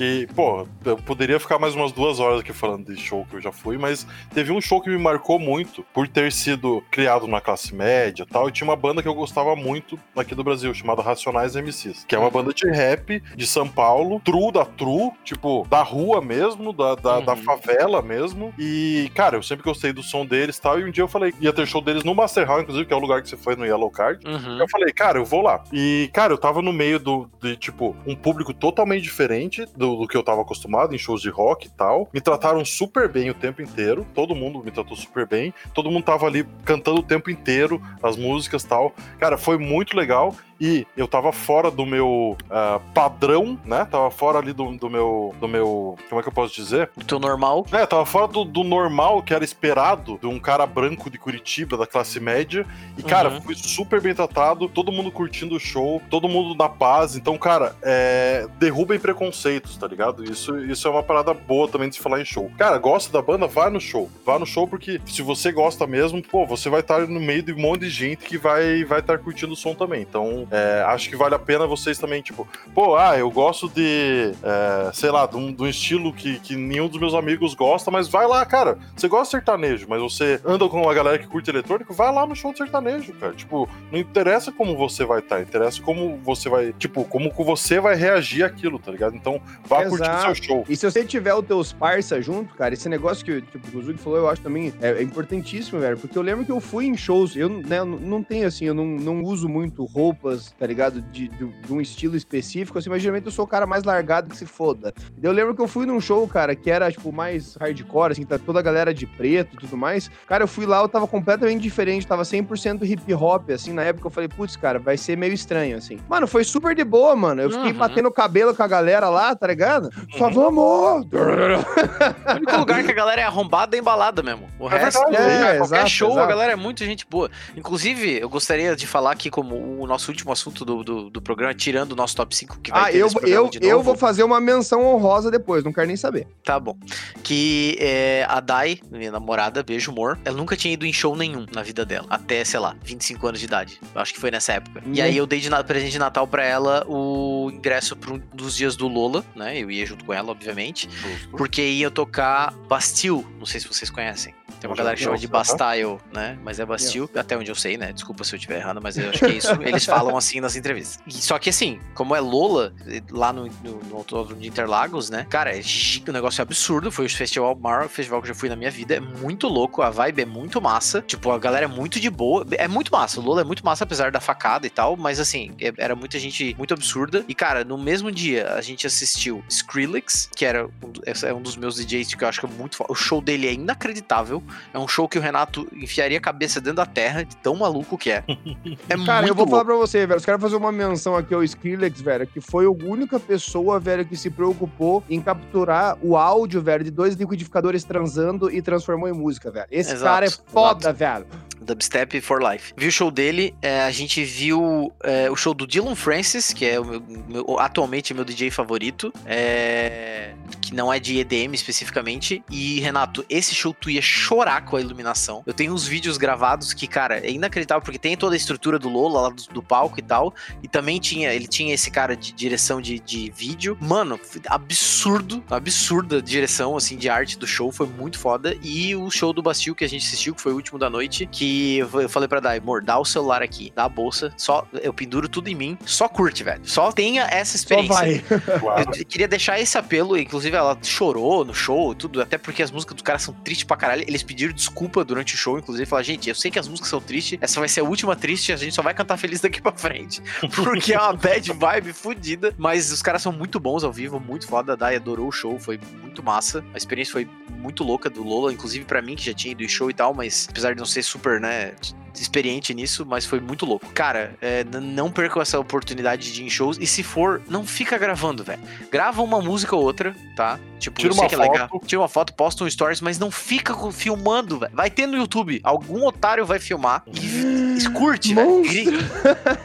que, pô, eu poderia ficar mais umas duas horas aqui falando de show que eu já fui, mas teve um show que me marcou muito por ter sido criado na classe média e tal, e tinha uma banda que eu gostava muito aqui do Brasil, chamada Racionais MCs, que é uma banda de rap de São Paulo, true da true, tipo, da rua mesmo, da, da, uhum. da favela mesmo, e, cara, eu sempre gostei do som deles e tal, e um dia eu falei, ia ter show deles no Master Hall, inclusive, que é o lugar que você foi no Yellow Card, uhum. eu falei, cara, eu vou lá. E, cara, eu tava no meio do, de, tipo, um público totalmente diferente do do, que eu tava acostumado em shows de rock e tal. Me trataram super bem o tempo inteiro. Todo mundo me tratou super bem. Todo mundo tava ali cantando o tempo inteiro as músicas e tal. Cara, foi muito legal e eu tava fora do meu uh, padrão, né? Tava fora ali do, do, meu. do meu. Como é que eu posso dizer? Do teu normal? É, tava fora do, do, normal que era esperado de um cara branco de Curitiba, da classe média. E, cara, uhum. fui super bem tratado, todo mundo curtindo o show, todo mundo na paz. Então, cara, é, derrubem preconceitos, tá ligado? Isso, isso é uma parada boa também de se falar em show. Cara, gosta da banda? Vai no show. Vá no show porque se você gosta mesmo, pô, você vai estar no meio de um monte de gente que vai vai estar curtindo o som também. Então, é, acho que vale a pena vocês também, tipo, pô, ah, eu gosto de, é, sei lá, de um, de um, estilo que, que nenhum dos meus amigos gosta, mas vai lá, cara. Você gosta de sertanejo, mas você anda com uma galera que curte eletrônico, vai lá no show de sertanejo, cara. Tipo, não interessa como você vai estar, tá, interessa como você vai, tipo, como você vai reagir àquilo, tá ligado? Então, vá Exato. curtir o seu show. E se você tiver os teus parça junto, cara, esse negócio que tipo, o Zuki falou, eu acho também é, é, importantíssimo, velho, porque eu lembro que eu fui em shows, eu né, não tenho assim, eu não, não uso muito roupas, tá ligado? De, de, de, um estilo específico, assim, mas geralmente eu sou o cara mais largado que se foda. Eu lembro que eu fui num show, cara, que era, tipo, mais hardcore, assim, tá toda a galera de preto e tudo mais. Cara, eu fui lá, eu tava completamente diferente, tava 100% hip hop, assim, na época eu falei, putz, cara, vai ser meio estranho, assim. Mano, foi super de boa, mano. Eu fiquei uhum. batendo cabelo com a galera lá, tá ligado? Só uhum. vamos! o único lugar que a galera é arrombada é embalada mesmo. O é resto, é, é, qualquer exato, show, exato. a galera é muito gente boa. Inclusive, eu gostaria de falar aqui como o nosso último assunto do, do, do, programa, tirando o nosso top 5 que vai ah, ter eu, eu, eu vou fazer uma menção honrosa depois, não quero nem saber. Tá bom. Que é, a Dai, minha namorada, beijo, amor, ela nunca tinha ido em show nenhum na vida dela, até, sei lá, 25 anos de idade. Acho que foi nessa época. Hum. E aí eu dei de presente de Natal pra ela o ingresso para um dos dias do Lola, né? Eu ia junto com ela, obviamente, porque ia tocar Bastille, não sei se vocês conhecem. Tem uma já galera que chama de. Bastille, né? Mas é Bastille, até onde eu sei, né? Desculpa se eu estiver errado, mas eu acho que é isso. Eles falam assim nas entrevistas. E só que assim, como é Lola, lá no, no, no Autódromo de Interlagos, né? Cara, é um negócio absurdo. Foi o festival, o maior festival que eu já fui na minha vida. É muito louco, a vibe é muito massa. Tipo, a galera é muito de boa. É muito massa. O Lola é muito massa, apesar da facada e tal. Mas assim, é- era muita gente muito absurda. E, cara, no mesmo dia, a gente assistiu Skrillex, que era um, é um dos meus DJs que eu acho que é muito foda. O show dele é inacreditável. É um show que o Renato enfiaria a cabeça dentro da terra, de tão maluco que é. É Cara, muito eu vou falar louco. pra você, velho. Os caras fazer uma menção aqui ao Skrillex, velho, que foi a única pessoa, velho, que se preocupou em capturar o áudio, velho, de dois liquidificadores transando e transformou em música, velho. Esse Exato, cara é foda, velho. Dubstep for Life. Viu o show dele, é, a gente viu é, o show do Dylan Francis, que é o meu, meu- atualmente meu DJ favorito, é, que não é de EDM especificamente. E, Renato, esse show tu ia chorar com a iluminação. Eu tenho uns vídeos gravados que, cara, é inacreditável, porque tem toda a estrutura do Lola lá do, do palco e tal. E também tinha, ele tinha esse cara de direção de, de vídeo. Mano, absurdo, absurda direção, assim, de arte do show, foi muito foda. E o show do Bastil que a gente assistiu, que foi o último da noite, que eu falei pra Dai, amor, dá o celular aqui, dá a bolsa, só, eu penduro tudo em mim, só curte, velho. Só tenha essa Só experiência. Eu queria deixar esse apelo, inclusive ela chorou no show, tudo, até porque as músicas dos caras são tristes pra caralho. Eles pediram desculpa durante o show, inclusive, falaram, gente, eu sei que as músicas são tristes, essa vai ser a última triste, a gente só vai cantar feliz daqui pra frente. Porque é uma bad vibe fodida, mas os caras são muito bons ao vivo, muito foda. A Dai adorou o show, foi muito massa. A experiência foi muito louca do Lola, inclusive pra mim, que já tinha ido em show e tal, mas apesar de não ser super, né, experiente nisso, mas foi muito louco. Cara, é, não percam essa oportunidade de ir em shows. E se for, não fica gravando, velho. Grava uma música ou outra, tá? Tipo, Tira eu sei uma que é legal. foto. Tira uma foto, posta um stories, mas não fica filmando, velho. Vai ter no YouTube. Algum otário vai filmar e escurte, velho.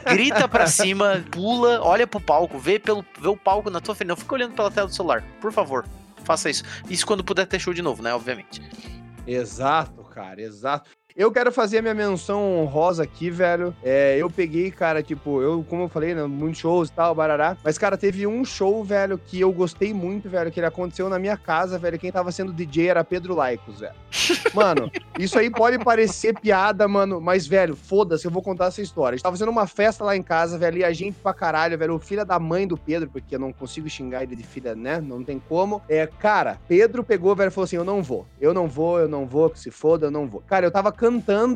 Grita pra cima, pula, olha pro palco, vê, pelo, vê o palco na tua frente. Não fica olhando pela tela do celular. Por favor, faça isso. Isso quando puder ter show de novo, né? Obviamente. Exato, cara, exato. Eu quero fazer a minha menção honrosa aqui, velho. É, eu peguei, cara, tipo, eu, como eu falei, né, muitos shows e tal, barará. Mas, cara, teve um show, velho, que eu gostei muito, velho, que ele aconteceu na minha casa, velho. Quem tava sendo DJ era Pedro Laicos, velho. Mano, isso aí pode parecer piada, mano, mas, velho, foda-se, eu vou contar essa história. A gente tava fazendo uma festa lá em casa, velho, e a gente pra caralho, velho, o filho da mãe do Pedro, porque eu não consigo xingar ele de filha, né? Não tem como. É, cara, Pedro pegou, velho, e falou assim: eu não vou, eu não vou, eu não vou, que se foda, eu não vou. Cara, eu tava cantando,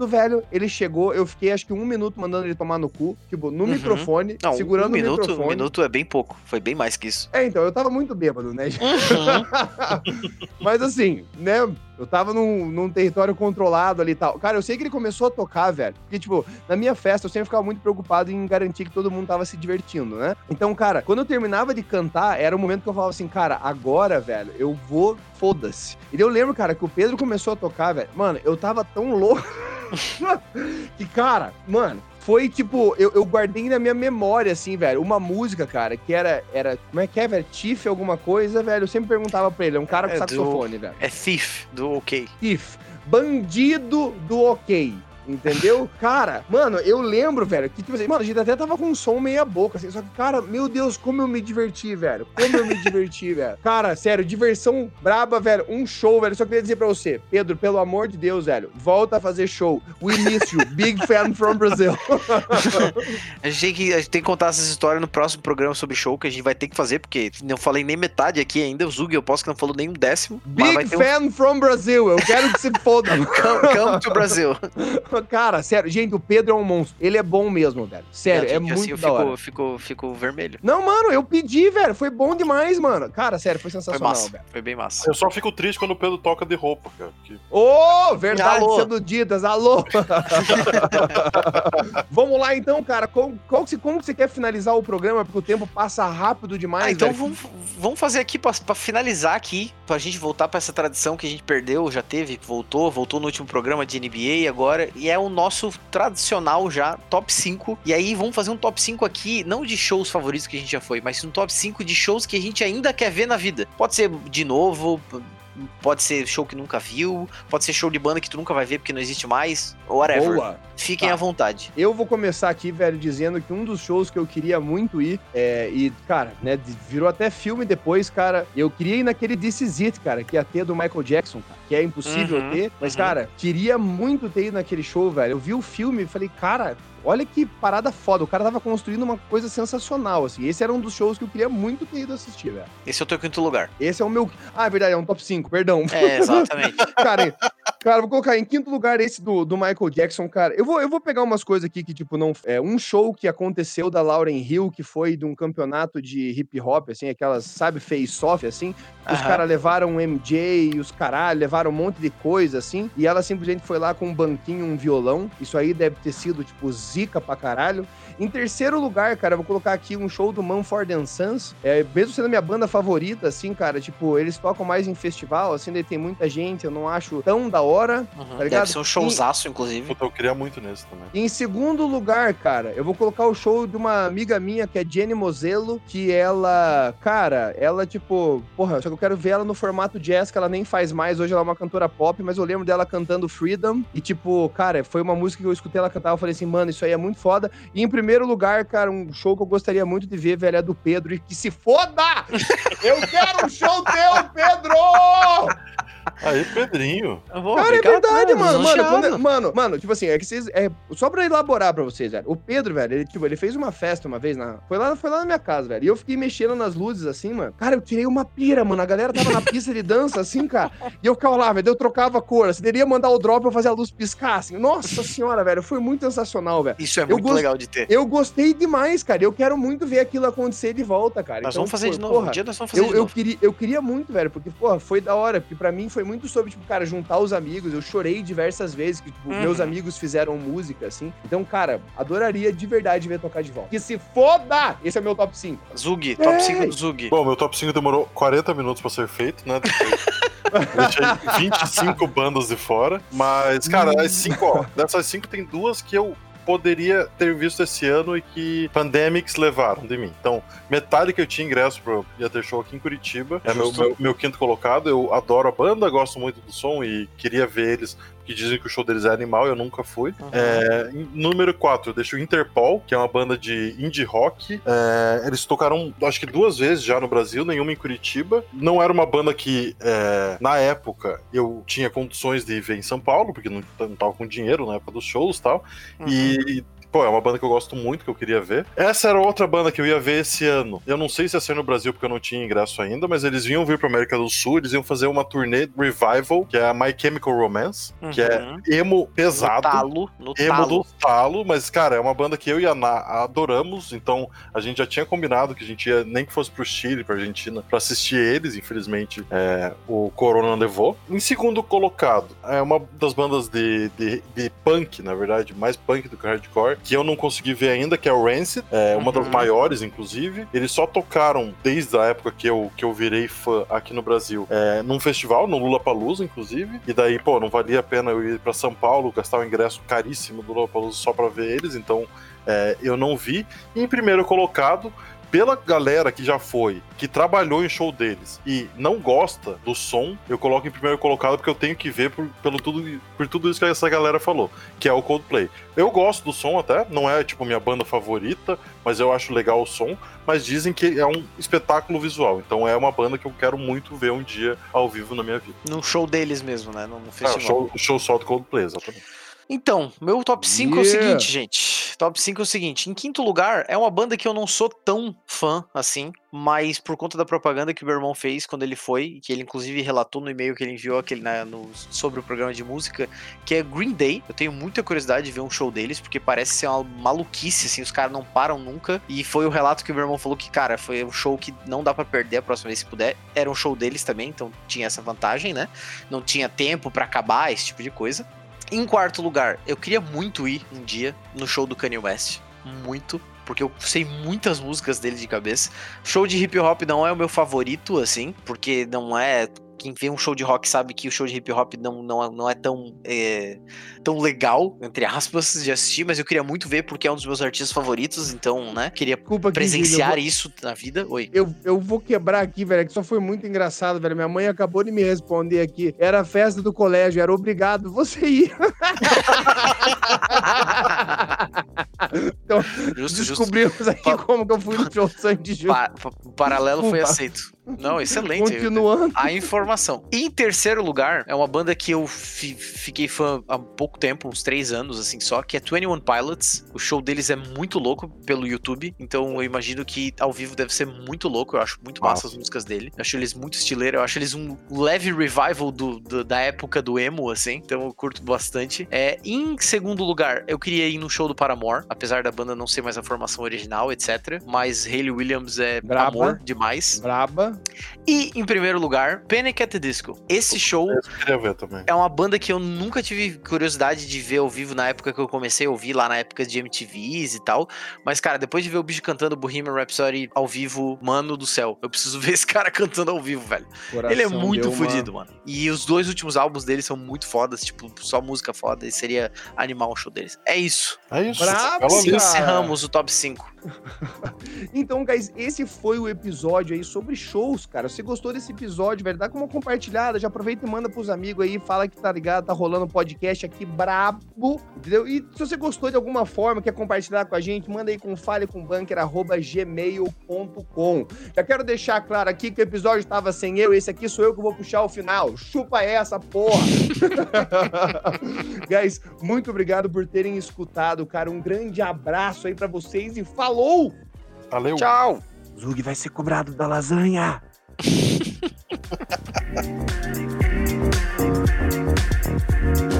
velho, ele chegou, eu fiquei acho que um minuto mandando ele tomar no cu, tipo, no Uhum. microfone, Não, segurando um minuto, o microfone. um minuto é bem pouco. Foi bem mais que isso. É, então, eu tava muito bêbado, né? Mas assim, né? Eu tava num, num território controlado ali e tal. Cara, eu sei que ele começou a tocar, velho. Porque, tipo, na minha festa eu sempre ficava muito preocupado em garantir que todo mundo tava se divertindo, né? Então, cara, quando eu terminava de cantar, era o momento que eu falava assim, cara, agora, velho, eu vou, foda-se. E eu lembro, cara, que o Pedro começou a tocar, velho. Mano, eu tava tão louco. que, cara, mano, foi tipo, eu, eu guardei na minha memória, assim, velho, uma música, cara, que era, era como é que é, velho? Tiff alguma coisa, velho. Eu sempre perguntava pra ele, é um cara com É, do- saxofone, velho. É Thief, do OK. Tiff, bandido do ok. Entendeu? Cara, mano, eu lembro, velho, que tipo assim, mano, a gente até tava com um som meia boca, assim, só que, cara, meu Deus, como eu me diverti, velho. Como eu me diverti, velho. Cara, sério, diversão braba, velho. Um show, velho. Só queria dizer pra você, Pedro, pelo amor de Deus, velho, volta a fazer show. We miss you. Big fan from Brazil. A gente, tem que, a gente tem que contar essas histórias no próximo programa sobre show que a gente vai ter que fazer, porque não falei nem metade aqui ainda. O Zug, eu posso que não falou nem um décimo. Big ter um fan from Brazil. Eu quero que se foda. come, come to Cara, sério, gente, o Pedro é um monstro. Ele é bom mesmo, velho. Sério, é muito assim, eu da hora. fico, fico, fico vermelho. Não, mano, eu pedi, velho. Foi bom demais, mano. Cara, sério, foi Foi sensacional, massa. velho. Foi bem massa. Eu só fico triste quando o Pedro toca de roupa, cara. que- Ô, verdade Alô. sendo ditas, alô. Vamos lá então, cara. Como, qual que você- como que você quer finalizar o programa? Porque o tempo passa rápido demais, Ah, então velho. vamos, vamos fazer aqui pra, pra finalizar aqui, pra gente voltar pra essa tradição que a gente perdeu, já teve, voltou, voltou no último programa de NBA agora, e é o nosso tradicional já, top 5. E aí vamos fazer um top 5 aqui, não de shows favoritos que a gente já foi, mas um top 5 de shows que a gente ainda quer ver na vida. Pode ser de novo, pode ser show que nunca viu, pode ser show de banda que tu nunca vai ver porque não existe mais, whatever. Boa. Fiquem Tá. à vontade. Eu vou começar aqui, velho, dizendo que um dos shows que eu queria muito ir, é, e, cara, né, virou até filme depois, cara. Eu queria ir naquele This Is It, cara, que ia ter do Michael Jackson, cara, que é impossível Uhum, ter. Mas, uhum. cara, queria muito ter ido naquele show, velho. Eu vi o filme e falei, cara. Olha que parada foda. O cara tava construindo uma coisa sensacional, assim. Esse era um dos shows que eu queria muito ter ido assistir, velho. Esse é o teu quinto lugar. Esse é o meu. Ah, é verdade, é um top 5, perdão. É, exatamente. Cara, cara, vou colocar em quinto lugar esse do, do Michael Jackson, cara. Eu vou, eu vou pegar umas coisas aqui que, tipo, não. É um show que aconteceu da Lauren Hill, que foi de um campeonato de hip hop, assim, aquelas, sabe, face-off, assim. Os caras levaram um MJ, os caralho, levaram um monte de coisa, assim. E ela simplesmente foi lá com um banquinho, um violão. Isso aí deve ter sido, tipo, zica pra caralho. Em terceiro lugar, cara, eu vou colocar aqui um show do Manford and Sons. É, mesmo sendo minha banda favorita, assim, cara, tipo, eles tocam mais em festival, assim, daí tem muita gente, eu não acho tão da hora. Uhum. Tá ligado? Deve ser um showzaço, inclusive. Puta, eu queria muito nesse também. E em segundo lugar, cara, eu vou colocar o show de uma amiga minha, que é Jenny Mozello, que ela, cara, ela, tipo, porra, só que eu quero ver ela no formato jazz, que ela nem faz mais, hoje ela é uma cantora pop, mas eu lembro dela cantando Freedom, e tipo, cara, foi uma música que eu escutei ela cantar, eu falei assim, mano, isso aí é muito foda. E em primeiro lugar, cara, um show que eu gostaria muito de ver, velho, é do Pedro, e que se foda! Eu quero um show teu, Pedro! Aí, Pedrinho. Eu vou, Cara, é verdade, mano. Mano, quando- mano, mano, tipo assim, é que vocês. É, só pra elaborar pra vocês, velho. O Pedro, velho, ele, tipo, ele fez uma festa uma vez na. Foi lá, foi lá na minha casa, velho. E eu fiquei mexendo nas luzes assim, mano. Cara, eu tirei uma pira, mano. A galera tava na pista de dança, assim, cara. E eu ficava lá, velho. Eu trocava a cor. Assim, deveria mandar o drop pra fazer a luz piscar, assim. Nossa senhora, velho. Foi muito sensacional, velho. Isso é Eu muito gost- legal de ter. Eu gostei demais, cara. Eu quero muito ver aquilo acontecer de volta, cara. Nós Então, vamos fazer pô, de novo. porra, um dia nós vamos fazer eu, de eu, novo. queria, eu queria muito, velho, porque, porra, foi da hora. Porque pra mim foi muito sobre, tipo, cara, juntar os amigos. Eu chorei diversas vezes que, tipo, Uhum. meus amigos fizeram música, assim. Então, cara, adoraria de verdade ver tocar de volta. Que se foda! Esse é o meu top 5. Zug, top Ei! 5 do Zug. Bom, meu top 5 demorou 40 minutos pra ser feito, né? Deixei 25 bandas de fora. Mas, cara, as 5, ó, dessas 5 tem duas que eu poderia ter visto esse ano e que Pandemics levaram de mim. Então, Metallica eu tinha ingresso pro ia ter show aqui em Curitiba. É meu, meu, meu quinto colocado. Eu adoro a banda, gosto muito do som e queria ver eles. Que dizem que o show deles é animal, eu nunca fui. Uhum. É, número 4, eu deixo o Interpol, que é uma banda de indie rock. É, eles tocaram, acho que duas vezes já no Brasil, nenhuma em Curitiba. Não era uma banda que, é, na época, eu tinha condições de ver em São Paulo, porque não, não tava com dinheiro na época dos shows e tal. Uhum. E. Pô, é uma banda que eu gosto muito, que eu queria ver. Essa era outra banda que eu ia ver esse ano. Eu não sei se ia ser no Brasil, porque eu não tinha ingresso ainda, mas eles vinham vir pra América do Sul, eles iam fazer uma turnê Revival, que é a My Chemical Romance, que é Uhum. emo No pesado. talo, no Emo talo. do talo, mas, cara, é uma banda que eu e a Ana adoramos, então a gente já tinha combinado que a gente ia, nem que fosse pro Chile, pra Argentina, pra assistir eles, infelizmente é, o Corona levou. Em segundo colocado, é uma das bandas de, de, de punk, na verdade, mais punk do que hardcore, que eu não consegui ver ainda, que é o Rancid, é uma das Uhum. maiores, inclusive. Eles só tocaram desde a época que eu, que eu virei fã aqui no Brasil, é, num festival, no Lula Palusa, inclusive. E daí, pô, não valia a pena eu ir pra São Paulo, gastar o ingresso caríssimo do Lula Palusa só pra ver eles, então é, eu não vi. E em primeiro colocado, pela galera que já foi, que trabalhou em show deles e não gosta do som, eu coloco em primeiro colocado porque eu tenho que ver por, pelo tudo, por tudo isso que essa galera falou, que é o Coldplay. Eu gosto do som até, não é tipo minha banda favorita, mas eu acho legal o som, mas dizem que é um espetáculo visual, então é uma banda que eu quero muito ver um dia ao vivo na minha vida. No show deles mesmo, né? É, o festival. show, o show só do Coldplay, exatamente. Então, meu top 5 é o Yeah. seguinte, gente. Top 5 é o seguinte. Em quinto lugar, é uma banda que eu não sou tão fã assim, mas por conta da propaganda que o meu irmão fez quando ele foi, que ele inclusive relatou no e-mail que ele enviou aquele, na- no- sobre o programa de música, que é Green Day. Eu tenho muita curiosidade de ver um show deles, porque parece ser uma maluquice, assim, os caras não param nunca. E foi o relato que o meu irmão falou que, cara, foi um show que não dá pra perder a próxima vez se puder. Era um show deles também, então tinha essa vantagem, né? Não tinha tempo pra acabar, esse tipo de coisa. Em quarto lugar, eu queria muito ir um dia no show do Kanye West. Muito. Porque eu sei muitas músicas dele de cabeça. Show de hip hop não é o meu favorito, assim, porque não é quem vê um show de rock sabe que o show de hip hop não, não, não é tão, é, tão legal, entre aspas, de assistir, mas eu queria muito ver porque é um dos meus artistas favoritos, então, né? Queria Desculpa, presenciar Guilherme, isso na vida. Oi. eu, vou, eu, vou quebrar aqui, velho, que só foi muito engraçado, velho. Minha mãe acabou de me responder aqui. Era a festa do colégio, era obrigado você ir. então, Justo, justo. descobrimos aqui Pa- como que eu fui no show do Sandy Júnior. Pa- o paralelo foi Desculpa. aceito. Não, excelente. Continuando. A informação. Em terceiro lugar, é uma banda que eu fi- fiquei fã há pouco tempo, uns três anos, assim, só, que é 21 Pilots. O show deles é muito louco pelo YouTube, então eu imagino que ao vivo deve ser muito louco. Eu acho muito massa Massa. as músicas dele. Eu acho eles muito estileiro, eu acho eles um leve revival do, do- da época do emo, assim, então eu curto bastante. É, em segundo lugar, eu queria ir no show do Paramore, apesar da banda não ser mais a formação original, etc. Mas Hayley Williams é Braba. amor demais. Braba. E, em primeiro lugar, Panic at the Disco. Esse show é uma banda que eu nunca tive curiosidade de ver ao vivo na época que eu comecei a ouvir, lá na época de MTVs e tal. Mas, cara, depois de ver o bicho cantando Bohemian Rhapsody ao vivo, mano do céu, eu preciso ver esse cara cantando ao vivo, velho. Ele é Coração muito uma- fodido, mano. E os dois últimos álbuns dele são muito fodas, tipo, só música foda. E seria animal o show deles. É isso. É isso. Lista. Encerramos o top 5. Então, guys, esse foi o episódio aí sobre shows, cara. Se gostou desse episódio, velho, dá uma compartilhada, já aproveita e manda pros amigos aí, fala que tá ligado, tá rolando um podcast aqui brabo, entendeu? E se você gostou de alguma forma, quer compartilhar com a gente, manda aí com falecombunker@gmail.com. Já quero deixar claro aqui que o episódio tava sem eu, esse aqui sou eu que vou puxar o final. Chupa essa, porra! guys, muito obrigado por terem escutado, cara. Um grande abraço aí pra vocês e Falou! Valeu! Tchau! Zug vai ser cobrado da lasanha!